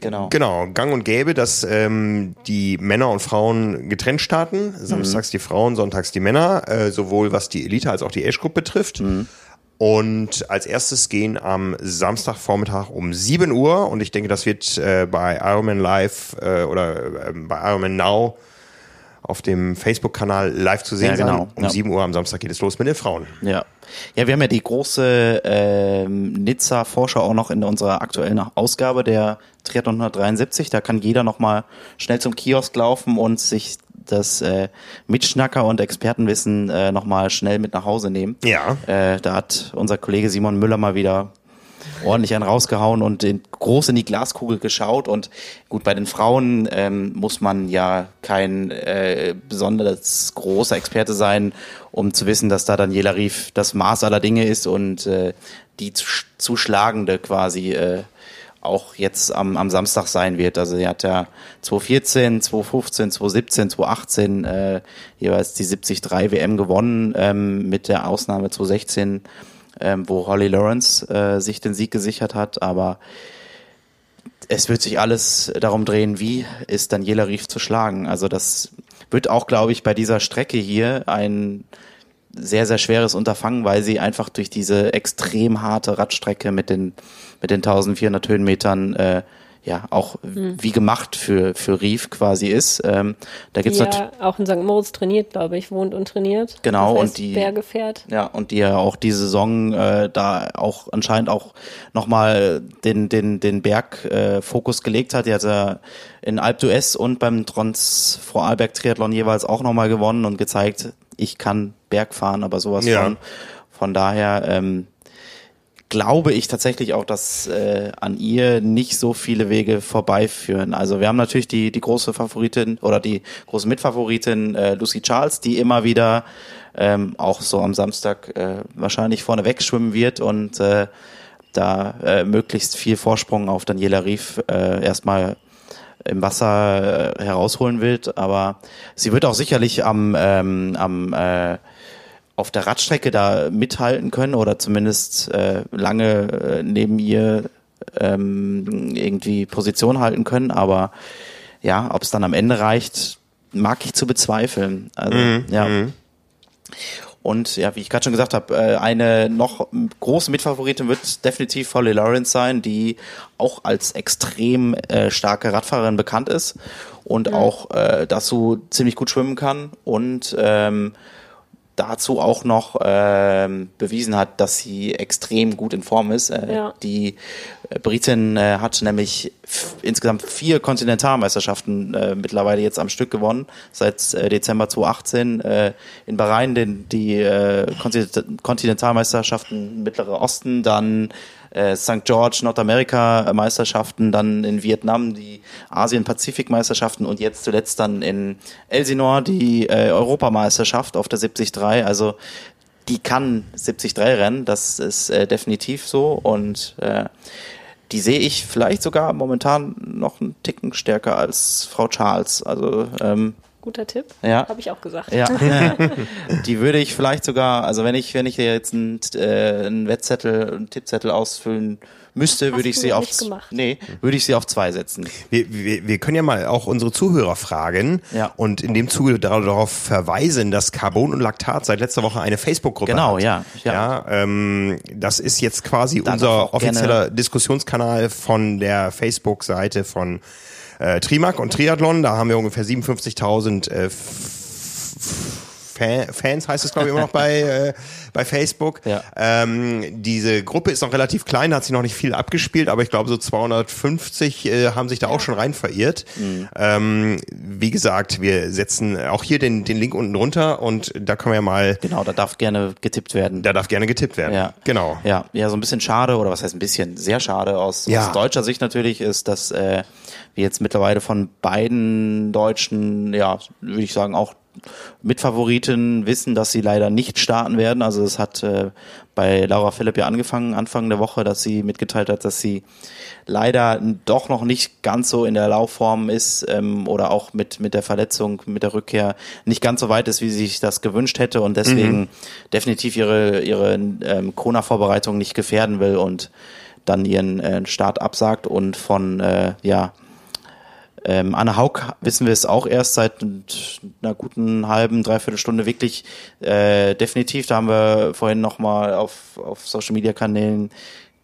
genau. genau gang und gäbe, dass ähm, die Männer und Frauen getrennt starten. Samstags mhm. die Frauen, sonntags die Männer, äh, sowohl was die Elite als auch die Age Group betrifft. Mhm. Und als erstes gehen am Samstagvormittag um 7 Uhr und ich denke, das wird äh, bei Ironman Live äh, oder äh, bei Ironman Now auf dem Facebook-Kanal live zu sehen Ja, genau. sein. Um Ja. 7 Uhr am Samstag geht es los mit den Frauen. Ja. Ja, wir haben ja die große ähm, Nizza-Vorschau auch noch in unserer aktuellen Ausgabe der Triathlon 173. Da kann jeder nochmal schnell zum Kiosk laufen und sich das äh, Mitschnacker und Expertenwissen äh, nochmal schnell mit nach Hause nehmen. Ja. Äh, da hat unser Kollege Simon Müller mal wieder ordentlich einen rausgehauen und in, groß in die Glaskugel geschaut. Und gut, bei den Frauen ähm, muss man ja kein äh, besonders großer Experte sein, um zu wissen, dass da Daniela Rief das Maß aller Dinge ist und äh, die zu, zu schlagende quasi äh, auch jetzt am, am Samstag sein wird. Also sie hat ja 2014, 2015, 2017, 2018 äh, jeweils die 73 WM gewonnen, ähm, mit der Ausnahme 2016, ähm, wo Holly Lawrence äh, sich den Sieg gesichert hat. Aber es wird sich alles darum drehen, wie ist Daniela Rief zu schlagen. Also das wird auch, glaube ich, bei dieser Strecke hier ein sehr, sehr schweres Unterfangen, weil sie einfach durch diese extrem harte Radstrecke mit den, mit den 1400 Höhenmetern äh, ja auch wie gemacht für, für Rief quasi ist. Ähm, da Die gibt's natürlich ja auch in St. Moritz trainiert, glaube ich, wohnt und trainiert. Genau, das und heißt, die- Berge fährt. Ja, und die ja auch die Saison äh, da auch anscheinend auch nochmal den, den, den Bergfokus äh, Fokus gelegt hat. Die hat ja in Alp d'Huez und beim Trans Vorarlberg Triathlon jeweils auch nochmal gewonnen und gezeigt, ich kann Berg fahren, aber sowas Ja. von. Von daher ähm, glaube ich tatsächlich auch, dass äh, an ihr nicht so viele Wege vorbeiführen. Also wir haben natürlich die, die große Favoritin oder die große Mitfavoritin äh, Lucy Charles, die immer wieder ähm, auch so am Samstag äh, wahrscheinlich vorne wegschwimmen wird und äh, da äh, möglichst viel Vorsprung auf Daniela Rief äh, erstmal im Wasser äh, herausholen wird. Aber sie wird auch sicherlich am, ähm, am äh, auf der Radstrecke da mithalten können oder zumindest äh, lange äh, neben ihr ähm, irgendwie Position halten können. Aber ja, ob es dann am Ende reicht, mag ich zu bezweifeln. Also, ja. Und ja, wie ich gerade schon gesagt habe, äh, eine noch große Mitfavoritin wird definitiv Holly Lawrence sein, die auch als extrem äh, starke Radfahrerin bekannt ist und auch äh, dazu ziemlich gut schwimmen kann. Und ähm, dazu auch noch ähm, bewiesen hat, dass sie extrem gut in Form ist. Äh, Ja. Die äh, Britin äh, hat nämlich insgesamt vier Kontinentalmeisterschaften äh, mittlerweile jetzt am Stück gewonnen, seit äh, Dezember 2018 äh, in Bahrain den, die äh, Kontinent Kontinentalmeisterschaften Mittlerer Osten, dann äh, St. George Nordamerika Meisterschaften, dann in Vietnam die Asien-Pazifik-Meisterschaften und jetzt zuletzt dann in Elsinore die äh, Europameisterschaft auf der 73. Also die kann 73 rennen, das ist äh, definitiv so und äh, die sehe ich vielleicht sogar momentan noch einen Ticken stärker als Frau Charles. Also ähm, Guter Tipp. Ja. Habe ich auch gesagt. ja, die würde ich vielleicht sogar, also wenn ich wenn ich jetzt einen, äh, einen Wettzettel, einen Tippzettel ausfüllen müsste, würde ich sie auf nee, würde ich sie auf zwei setzen. Wir, wir, wir können ja mal auch unsere Zuhörer fragen Ja. und in dem Zuge darauf verweisen, dass Carbon und Laktat seit letzter Woche eine Facebook-Gruppe Genau, hat. ja, ja. ja ähm, das ist jetzt quasi Da darf unser offizieller Diskussionskanal von der Facebook-Seite von äh, Trimac und Triathlon. Da haben wir ungefähr 57.000 äh, Fa- Fans heißt es glaube ich immer noch bei äh, bei Facebook. Ja. Ähm, diese Gruppe ist noch relativ klein, da hat sich noch nicht viel abgespielt, aber ich glaube so 250 äh, haben sich da auch schon rein verirrt. Mhm. Ähm, wie gesagt, wir setzen auch hier den den Link unten runter und da können wir ja mal, Genau, da darf gerne getippt werden. da darf gerne getippt werden. Ja. Genau. Ja, ja, so ein bisschen schade, oder was heißt ein bisschen, sehr schade aus, Ja. aus deutscher Sicht natürlich ist, dass äh, wir jetzt mittlerweile von beiden Deutschen, ja, würde ich sagen, auch Mitfavoriten wissen, dass sie leider nicht starten werden. Also es hat äh, bei Laura Philipp ja angefangen, Anfang der Woche, dass sie mitgeteilt hat, dass sie leider doch noch nicht ganz so in der Laufform ist ähm, oder auch mit, mit der Verletzung, mit der Rückkehr nicht ganz so weit ist, wie sie sich das gewünscht hätte und deswegen definitiv ihre, ihre ähm, Kona-Vorbereitung nicht gefährden will und dann ihren äh, Start absagt und von äh, ja Ähm, Anne Haug wissen wir es auch erst seit einer guten halben, dreiviertel Stunde wirklich äh, definitiv. Da haben wir vorhin nochmal auf, auf Social Media Kanälen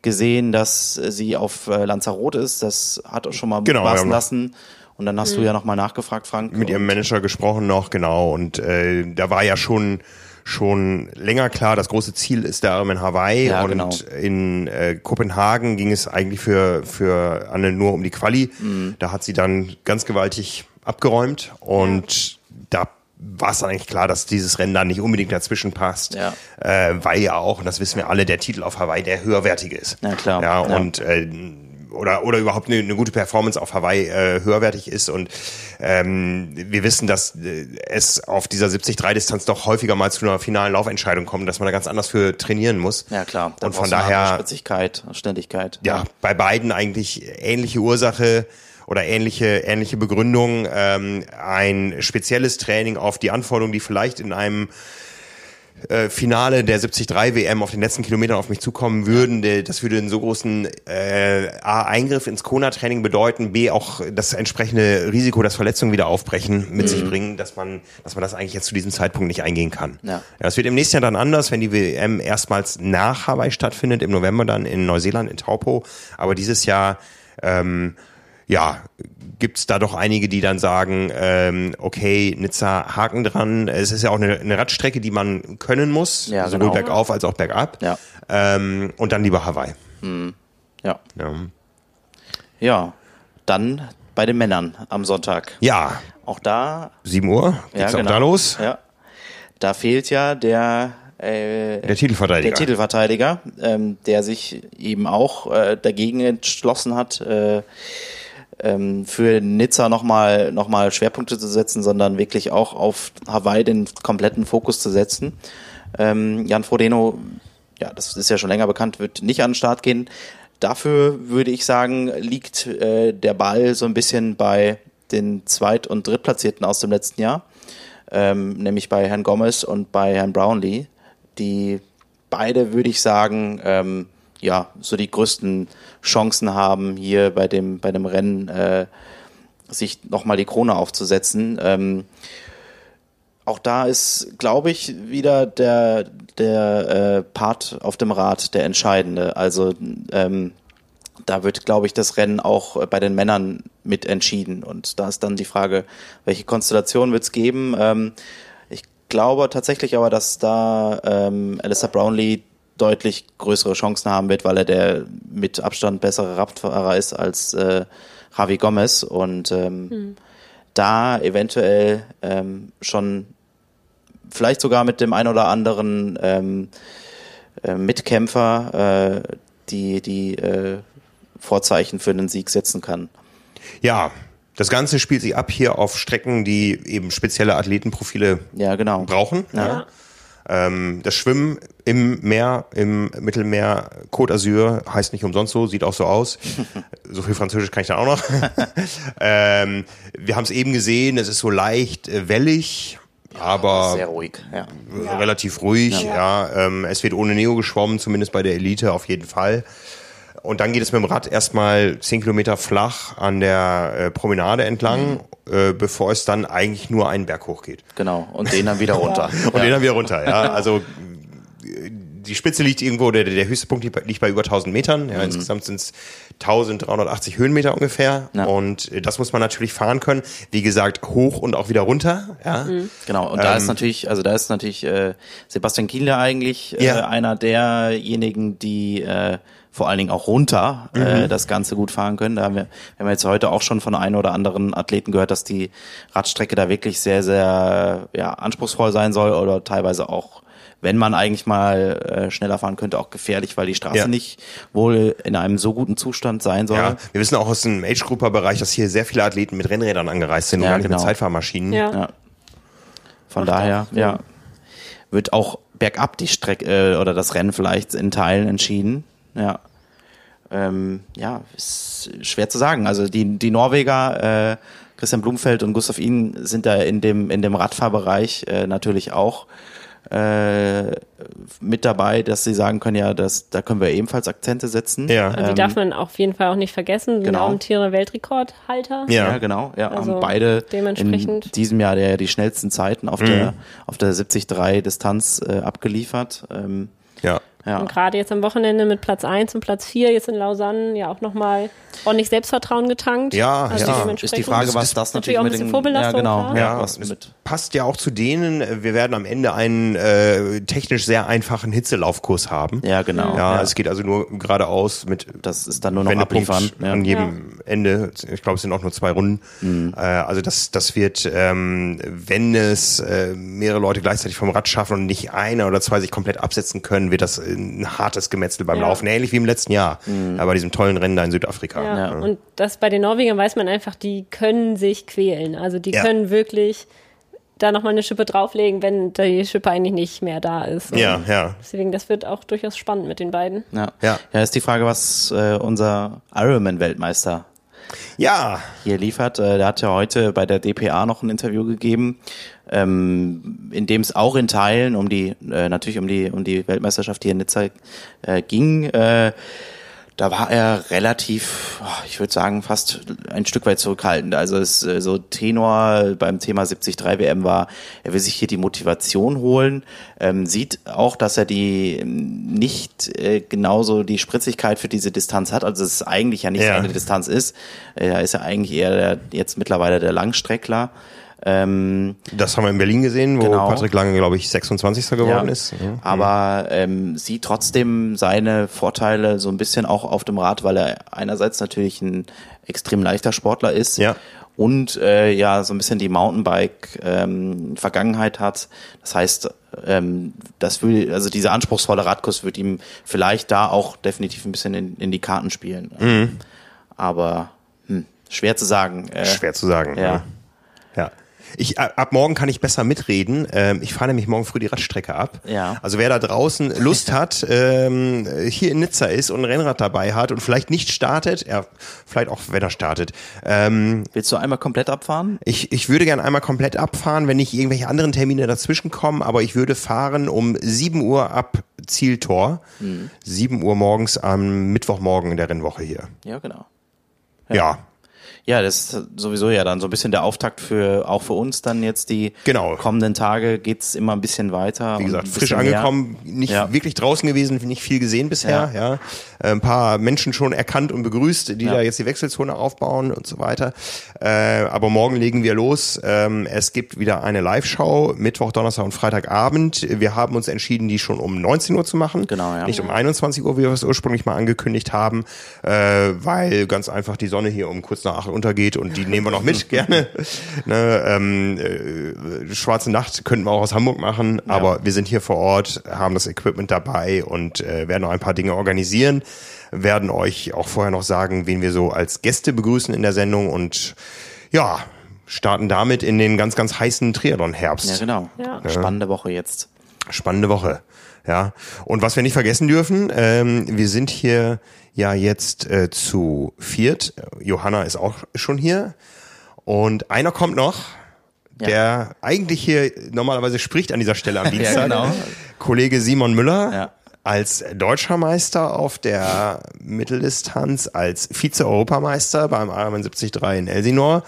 gesehen, dass sie auf äh, Lanzarote ist. Das hat auch schon mal Genau, ja. lassen. Und dann hast du ja nochmal nachgefragt, Frank. mit ihrem Manager gesprochen noch, genau. Und äh, da war ja schon schon länger klar, das große Ziel ist der Arm in Hawaii Ja, und genau. in äh, Kopenhagen ging es eigentlich für für Anne nur um die Quali. Mhm. Da hat sie dann ganz gewaltig abgeräumt und da war es dann eigentlich klar, dass dieses Rennen da nicht unbedingt dazwischen passt, Ja. äh, weil ja auch, und das wissen wir alle, der Titel auf Hawaii der höherwertige ist. Ja, klar. Ja, Ja. und äh, oder oder überhaupt eine, eine gute Performance auf Hawaii äh, höherwertig ist und ähm, wir wissen, dass äh, es auf dieser 73-Distanz doch häufiger mal zu einer finalen Laufentscheidung kommt, dass man da ganz anders für trainieren muss. Ja klar. Da und von daher Spritzigkeit, Ständigkeit. ja, bei beiden eigentlich ähnliche Ursache oder ähnliche, ähnliche Begründung, ähm, ein spezielles Training auf die Anforderungen, die vielleicht in einem äh, Finale der 73 WM auf den letzten Kilometern auf mich zukommen würden, der, das würde einen so großen äh, A, Eingriff ins Kona-Training bedeuten, B, auch das entsprechende Risiko, dass Verletzungen wieder aufbrechen, mit sich bringen, dass man, dass man das eigentlich jetzt zu diesem Zeitpunkt nicht eingehen kann. Ja. Ja, das wird im nächsten Jahr dann anders, wenn die WM erstmals nach Hawaii stattfindet, im November dann in Neuseeland, in Taupo. Aber dieses Jahr, ähm, ja, gibt's da doch einige, die dann sagen, ähm, okay, Nizza, Haken dran. Es ist ja auch eine, eine Radstrecke, die man können muss, Ja, sowohl genau. bergauf als auch bergab. Ja. Ähm, und dann lieber Hawaii. Ja. Ja. ja. Dann bei den Männern am Sonntag. ja, Auch da 7 Uhr geht's ja, auch da los. Ja. Da fehlt ja der, äh, Der Titelverteidiger. der Titelverteidiger, ähm, der sich eben auch äh, dagegen entschlossen hat, äh, ähm, für Nizza nochmal noch mal Schwerpunkte zu setzen, sondern wirklich auch auf Hawaii den kompletten Fokus zu setzen. Ähm, Jan Frodeno, ja, das ist ja schon länger bekannt, wird nicht an den Start gehen. Dafür würde ich sagen, liegt äh, der Ball so ein bisschen bei den Zweit- und Drittplatzierten aus dem letzten Jahr, ähm, nämlich bei Herrn Gomez und bei Herrn Brownlee, die beide, würde ich sagen, ähm, ja, so die größten Chancen haben, hier bei dem, bei dem Rennen äh, sich nochmal die Krone aufzusetzen. Ähm, auch da ist, glaube ich, wieder der, der äh, Part auf dem Rad der entscheidende. Also ähm, da wird, glaube ich, das Rennen auch bei den Männern mit entschieden. Und da ist dann die Frage, welche Konstellation wird es geben? Ähm, ich glaube tatsächlich aber, dass da ähm, Alistair Brownlee deutlich größere Chancen haben wird, weil er der mit Abstand bessere Radfahrer ist als äh, Javi Gomez und ähm, da eventuell ähm, schon vielleicht sogar mit dem ein oder anderen ähm, äh, Mitkämpfer äh, die die äh, Vorzeichen für einen Sieg setzen kann. Ja, das Ganze spielt sich ab hier auf Strecken, die eben spezielle Athletenprofile Ja, genau. brauchen. Ja. Ähm, das Schwimmen im Meer, im Mittelmeer, Côte d'Azur, heißt nicht umsonst so, sieht auch so aus. so viel Französisch kann ich dann auch noch. ähm, wir haben es eben gesehen, es ist so leicht äh, wellig, aber Sehr ruhig. Ja. relativ ruhig. Ja. ähm, es wird ohne Neo geschwommen, zumindest bei der Elite auf jeden Fall. Und dann geht es mit dem Rad erstmal zehn Kilometer flach an der äh, Promenade entlang, äh, bevor es dann eigentlich nur einen Berg hoch geht. Genau. Und den dann wieder runter. Und den dann wieder runter, ja. Also die Spitze liegt irgendwo, der, der höchste Punkt liegt bei- liegt bei über 1000 Metern. Ja, Insgesamt sind es 1380 Höhenmeter ungefähr. Ja. Und äh, das muss man natürlich fahren können. Wie gesagt, hoch und auch wieder runter. Ja. Genau, und da Ähm, ist natürlich, also da ist natürlich äh, Sebastian Kienle eigentlich Ja. äh, einer derjenigen, die äh, vor allen Dingen auch runter äh, Mhm. das Ganze gut fahren können. Da haben wir, wir haben jetzt heute auch schon von einem oder anderen Athleten gehört, dass die Radstrecke da wirklich sehr, sehr ja, anspruchsvoll sein soll oder teilweise auch, wenn man eigentlich mal äh, schneller fahren könnte, auch gefährlich, weil die Straße Ja. nicht wohl in einem so guten Zustand sein soll. Ja, wir wissen auch aus dem Age-Grupper-Bereich, dass hier sehr viele Athleten mit Rennrädern angereist sind und Ja, gar nicht mit genau. Zeitfahrmaschinen. Ja. Ja. Von Macht daher, auch ja, wird auch bergab die Strecke äh, oder das Rennen vielleicht in Teilen entschieden. Ja. Ähm, ja, ist schwer zu sagen. Also die, die Norweger, äh, Christian Blumfeld und Gustav Ihn sind da in dem, in dem Radfahrbereich äh, natürlich auch äh, mit dabei, dass sie sagen können, ja, das, da können wir ebenfalls Akzente setzen. Ja. Und die darf man auf jeden Fall auch nicht vergessen. Sind genau. Raumtiere Weltrekordhalter. Ja. Ja, genau. Ja, Also haben beide dementsprechend- in diesem Jahr der, die schnellsten Zeiten auf der auf der 70-3 Distanz äh, abgeliefert. Ähm, Ja. Ja. Und gerade jetzt am Wochenende mit Platz 1 und Platz 4 jetzt in Lausanne ja auch nochmal ordentlich Selbstvertrauen getankt. Ja, also ja. Ist die Frage, was das natürlich natürlich auch ein mit bisschen den Vorbelastung, ja genau, ja, Ja, was mit passt ja auch zu denen. äh, Wir werden am Ende einen äh, technisch sehr einfachen Hitzelaufkurs haben. ja genau. Ja, es geht also nur geradeaus mit das ist dann nur noch Wendepunkt abliefern. Ja. an jedem Ende. Ich glaube, es sind auch nur zwei Runden. Mhm. Äh, also das, das wird, ähm, wenn es äh, mehrere Leute gleichzeitig vom Rad schaffen und nicht einer oder zwei sich komplett absetzen können, wird das ein hartes Gemetzel beim Ja. Laufen. Ähnlich wie im letzten Jahr, äh, bei diesem tollen Rennen da in Südafrika. Ja. Ja. Und das bei den Norwegern weiß man einfach, die können sich quälen. Also die Ja. können wirklich da nochmal eine Schippe drauflegen, wenn die Schippe eigentlich nicht mehr da ist. Und Ja, ja. Deswegen, das wird auch durchaus spannend mit den beiden. Ja. Ja. ja, ist die Frage, was äh, unser Ironman-Weltmeister Ja, hier liefert. Äh, der hat ja heute bei der DPA noch ein Interview gegeben, ähm, in dem es auch in Teilen um die, äh, natürlich um die, um die Weltmeisterschaft hier in Nizza äh, ging. Äh, da war er relativ, oh, ich würde sagen, fast ein Stück weit zurückhaltend. Also es äh, so Tenor beim Thema 73 WM war, er will sich hier die Motivation holen, ähm, sieht auch, dass er die ähm, nicht äh, genauso die Spritzigkeit für diese Distanz hat, also es eigentlich ja nicht Ja. seine Distanz ist. Er ist ja eigentlich eher der, jetzt mittlerweile der Langstreckler. Ähm, das haben wir in Berlin gesehen, wo Genau. Patrick Lange, glaube ich, 26. geworden ja. ist. Ja. Aber ähm, sieht trotzdem seine Vorteile so ein bisschen auch auf dem Rad, weil er einerseits natürlich ein extrem leichter Sportler ist Ja. und äh, ja so ein bisschen die Mountainbike-Vergangenheit hat. Das heißt, ähm, das will, also dieser anspruchsvolle Radkurs wird ihm vielleicht da auch definitiv ein bisschen in, in die Karten spielen. Mhm. Aber hm, schwer zu sagen. Äh, Schwer zu sagen. Ja. ne? Ja. Ich, ab morgen kann ich besser mitreden. Ähm, ich fahre nämlich morgen früh die Radstrecke ab. Ja. Also wer da draußen Lust hat, ähm, hier in Nizza ist und ein Rennrad dabei hat und vielleicht nicht startet, ja, vielleicht auch wenn er startet. Ähm, Willst du einmal komplett abfahren? ich, ich würde gern einmal komplett abfahren, wenn nicht irgendwelche anderen Termine dazwischen kommen, aber ich würde fahren um 7 Uhr ab Zieltor. 7 Uhr morgens am Mittwochmorgen der Rennwoche hier. Ja, genau. Ja. Ja, das ist sowieso ja dann so ein bisschen der Auftakt für auch für uns dann jetzt die Genau. kommenden Tage geht's immer ein bisschen weiter. Wie gesagt, frisch bisschen mehr. angekommen, nicht Ja. wirklich draußen gewesen, nicht viel gesehen bisher, ja. Äh, Ein paar Menschen schon erkannt und begrüßt, die Ja. da jetzt die Wechselzone aufbauen und so weiter. Äh, aber morgen legen wir los. Ähm, es gibt wieder eine Live-Show, Mittwoch, Donnerstag und Freitagabend. Wir haben uns entschieden, die schon um 19 Uhr zu machen. Genau, ja. Nicht um 21 Uhr, wie wir es ursprünglich mal angekündigt haben, äh, weil ganz einfach die Sonne hier um kurz nach acht untergeht und die nehmen wir noch mit, gerne. Ne, ähm, äh, Schwarze Nacht könnten wir auch aus Hamburg machen, aber wir sind hier vor Ort, haben das Equipment dabei und äh, werden noch ein paar Dinge organisieren, werden euch auch vorher noch sagen, wen wir so als Gäste begrüßen in der Sendung und ja, starten damit in den ganz, ganz heißen Triathlon-Herbst. Ja, genau. Ja. Spannende Woche jetzt. Spannende Woche. Ja. Und was wir nicht vergessen dürfen, ähm, wir sind hier ja jetzt äh, zu viert. Johanna ist auch schon hier. Und einer kommt noch, der eigentlich hier normalerweise spricht an dieser Stelle am Dienstag. genau. Kollege Simon Müller. Ja. Als deutscher Meister auf der Mitteldistanz, als Vize-Europameister beim Ironman 73 in Elsinore,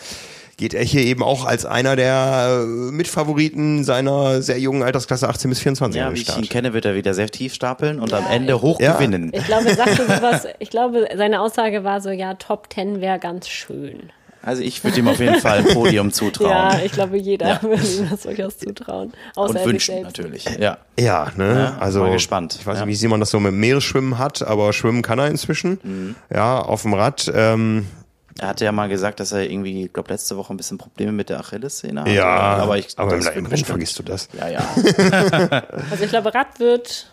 geht er hier eben auch als einer der äh, Mitfavoriten seiner sehr jungen Altersklasse 18 bis 24 Ja, wie ich ihn Start. kenne, wird er wieder sehr tief stapeln und am Ja, Ende ich- hoch Ja. gewinnen. Ich glaube, er sagte sowas, ich glaube, seine Aussage war so, ja, Top 10 wäre ganz schön. Also ich würde ihm auf jeden Fall ein Podium zutrauen. Ja, ich glaube, jeder Ja. würde ihm das durchaus zutrauen. Außer und wünschen selbst. natürlich. Ja. Ja, ne? Ja, also mal gespannt. ich weiß Ja. nicht, wie Simon das so mit dem Meeresschwimmen hat, aber schwimmen kann er inzwischen. Mhm. Ja, auf dem Rad. Ähm, Er hatte ja mal gesagt, dass er irgendwie, ich glaube, letzte Woche ein bisschen Probleme mit der Achillessehne hatte. ja, aber ich aber im bestimmt- vergisst du das. Ja, ja. Also ich glaube, Rad wird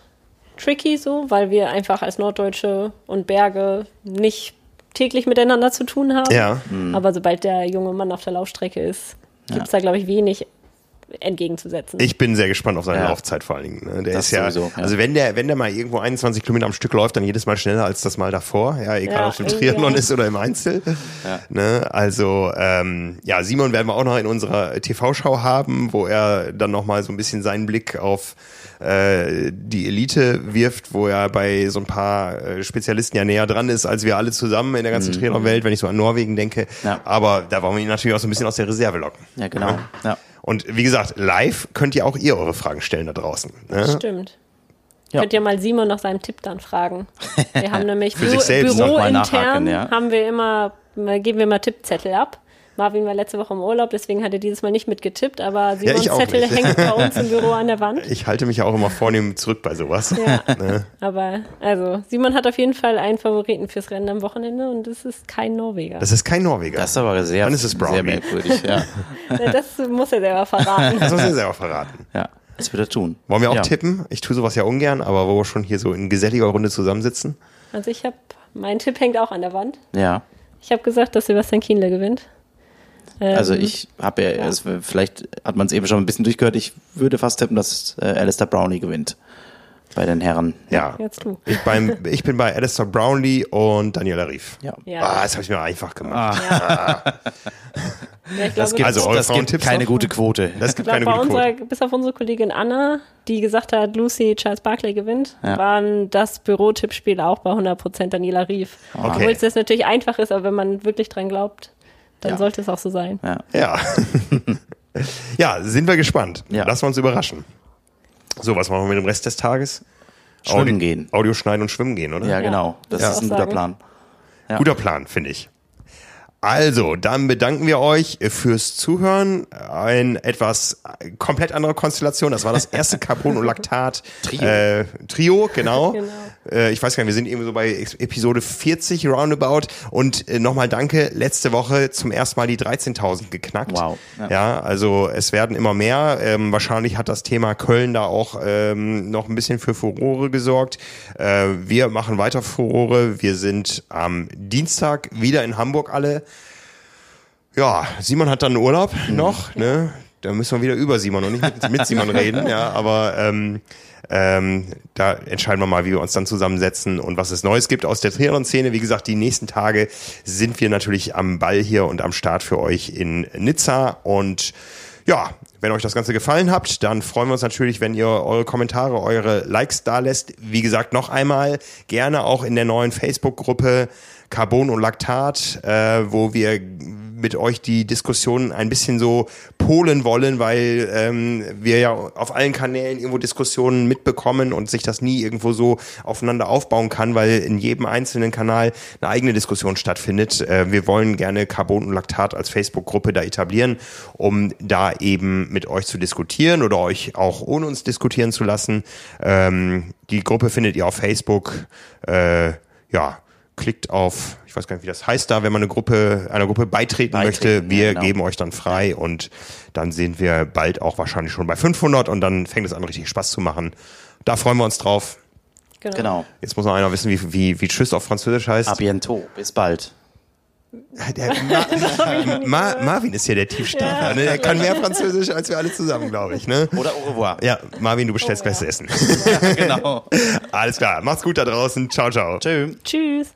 tricky so, weil wir einfach als Norddeutsche und Berge nicht täglich miteinander zu tun haben. Ja. Mhm. Aber sobald der junge Mann auf der Laufstrecke ist, gibt es da, glaube ich, wenig entgegenzusetzen. Ich bin sehr gespannt auf seine Ja. Laufzeit vor allen Dingen. Ne? Der Das ist ja, sowieso, ja. also wenn der, wenn der mal irgendwo 21 Kilometer am Stück läuft, dann jedes Mal schneller als das Mal davor. Ja, egal Ja, ob es im Triathlon ja. ist oder im Einzel. Ne? Also ähm, ja, Simon werden wir auch noch in unserer TV-Schau haben, wo er dann noch mal so ein bisschen seinen Blick auf äh, die Elite wirft, wo er bei so ein paar äh, Spezialisten ja näher dran ist, als wir alle zusammen in der ganzen Triathlon-Welt, wenn ich so an Norwegen denke. Mhm. Ja. Aber da wollen wir ihn natürlich auch so ein bisschen aus der Reserve locken. Ja, genau. Ja. Und wie gesagt, live könnt ihr auch ihr eure Fragen stellen da draußen. Ne? Stimmt. Ja. Könnt ihr mal Simon nach seinem Tipp dann fragen. Wir haben nämlich Für mal Bürointern nachhaken, ja. haben wir immer, mal- geben wir immer Tippzettel ab. Marvin war letzte Woche im Urlaub, deswegen hat er dieses Mal nicht mitgetippt, aber Simons auch Zettel nicht. hängt bei uns im Büro an der Wand. Ich halte mich ja auch immer vornehm zurück bei sowas. Ja. Ne? Aber also Simon hat auf jeden Fall einen Favoriten fürs Rennen am Wochenende und das ist kein Norweger. Das ist kein Norweger. Das ist aber sehr, Dann ist es Brownie. sehr merkwürdig. Ja. Ja, das muss er selber verraten. das muss er selber verraten. ja, das wird er tun. Wollen wir auch ja. tippen? Ich tue sowas ja ungern, aber wo wir schon hier so in geselliger Runde zusammensitzen. Also ich habe, mein Tipp hängt auch an der Wand. Ja, Ich habe gesagt, dass Sebastian Kienle gewinnt. Ähm, also ich habe ja, Es, vielleicht hat man es eben schon ein bisschen durchgehört, ich würde fast tippen, dass äh, Alistair Brownie gewinnt bei den Herren. Ja. Jetzt du. Ich, beim, ich bin bei Alistair Brownlee und Daniela Rief. Ja. Ja. Ah, das habe ich mir einfach gemacht. Ja, ich Das glaube, gibt, Also das gibt keine noch? gute Quote. Das Ich gibt glaube, keine gute unserer, Quote. bis auf unsere Kollegin Anna, die gesagt hat, Lucy Charles Barkley gewinnt, Ja. waren das Bürotippspiel auch bei 100% Daniela Rief. Okay. Obwohl es das natürlich einfach ist, aber wenn man wirklich dran glaubt, dann Ja. sollte es auch so sein. Ja. Ja. ja, sind wir gespannt. Ja. Lassen wir uns überraschen. So, was machen wir mit dem Rest des Tages? Schwimmen Audio, gehen. Audio schneiden und schwimmen gehen, oder? Ja, genau. Das Ja. ist ein guter. Plan. Ja. Guter Plan, finde ich. Also, dann bedanken wir euch fürs Zuhören. Ein etwas komplett andere Konstellation. Das war das erste Carbon und Laktat Trio. Äh, Trio, genau. Genau. Äh, ich weiß gar nicht, wir sind irgendwie so bei Episode 40 roundabout. Und äh, nochmal danke, letzte Woche zum ersten Mal die 13.000 geknackt. Wow. Ja. Ja. also es werden immer mehr. Ähm, wahrscheinlich hat das Thema Köln da auch ähm, noch ein bisschen für Furore gesorgt. Äh, wir machen weiter Furore. Wir sind am Dienstag wieder in Hamburg alle. Ja, Simon hat dann Urlaub noch, ne? Da müssen wir wieder über Simon und nicht mit, mit Simon reden, ja, aber ähm, ähm, da entscheiden wir mal, wie wir uns dann zusammensetzen und was es Neues gibt aus der Triathlon-Szene. Wie gesagt, die nächsten Tage sind wir natürlich am Ball hier und am Start für euch in Nizza und ja, wenn euch das Ganze gefallen hat, dann freuen wir uns natürlich, wenn ihr eure Kommentare, eure Likes da lässt. Wie gesagt, noch einmal gerne auch in der neuen Facebook-Gruppe Carbon und Laktat, äh, wo wir mit euch die Diskussion ein bisschen so polen wollen, weil ähm, wir ja auf allen Kanälen irgendwo Diskussionen mitbekommen und sich das nie irgendwo so aufeinander aufbauen kann, weil in jedem einzelnen Kanal eine eigene Diskussion stattfindet. Äh, wir wollen gerne Carbon und Laktat als Facebook-Gruppe da etablieren, um da eben mit euch zu diskutieren oder euch auch ohne uns diskutieren zu lassen. Ähm, die Gruppe findet ihr auf Facebook. Äh, ja, klickt auf, weiß gar nicht, wie das heißt da, wenn man eine Gruppe, einer Gruppe beitreten, Beitreten, möchte. Wir ja, genau. geben euch dann frei und dann sind wir bald auch wahrscheinlich schon bei 500 und dann fängt es an, richtig Spaß zu machen. Da freuen wir uns drauf. Genau. Jetzt muss noch einer wissen, wie, wie, wie Tschüss auf Französisch heißt. A bientôt. Bis bald. Der Ma Ma Marvin ist hier der Tiefstapler. ne? Der kann mehr Französisch als wir alle zusammen, glaube ich. Ne? Oder au revoir. Ja, Marvin, du bestellst Oh, ja. bestes Essen. genau. Alles klar, macht's gut da draußen. Ciao, ciao. Tschüss. Tschüss.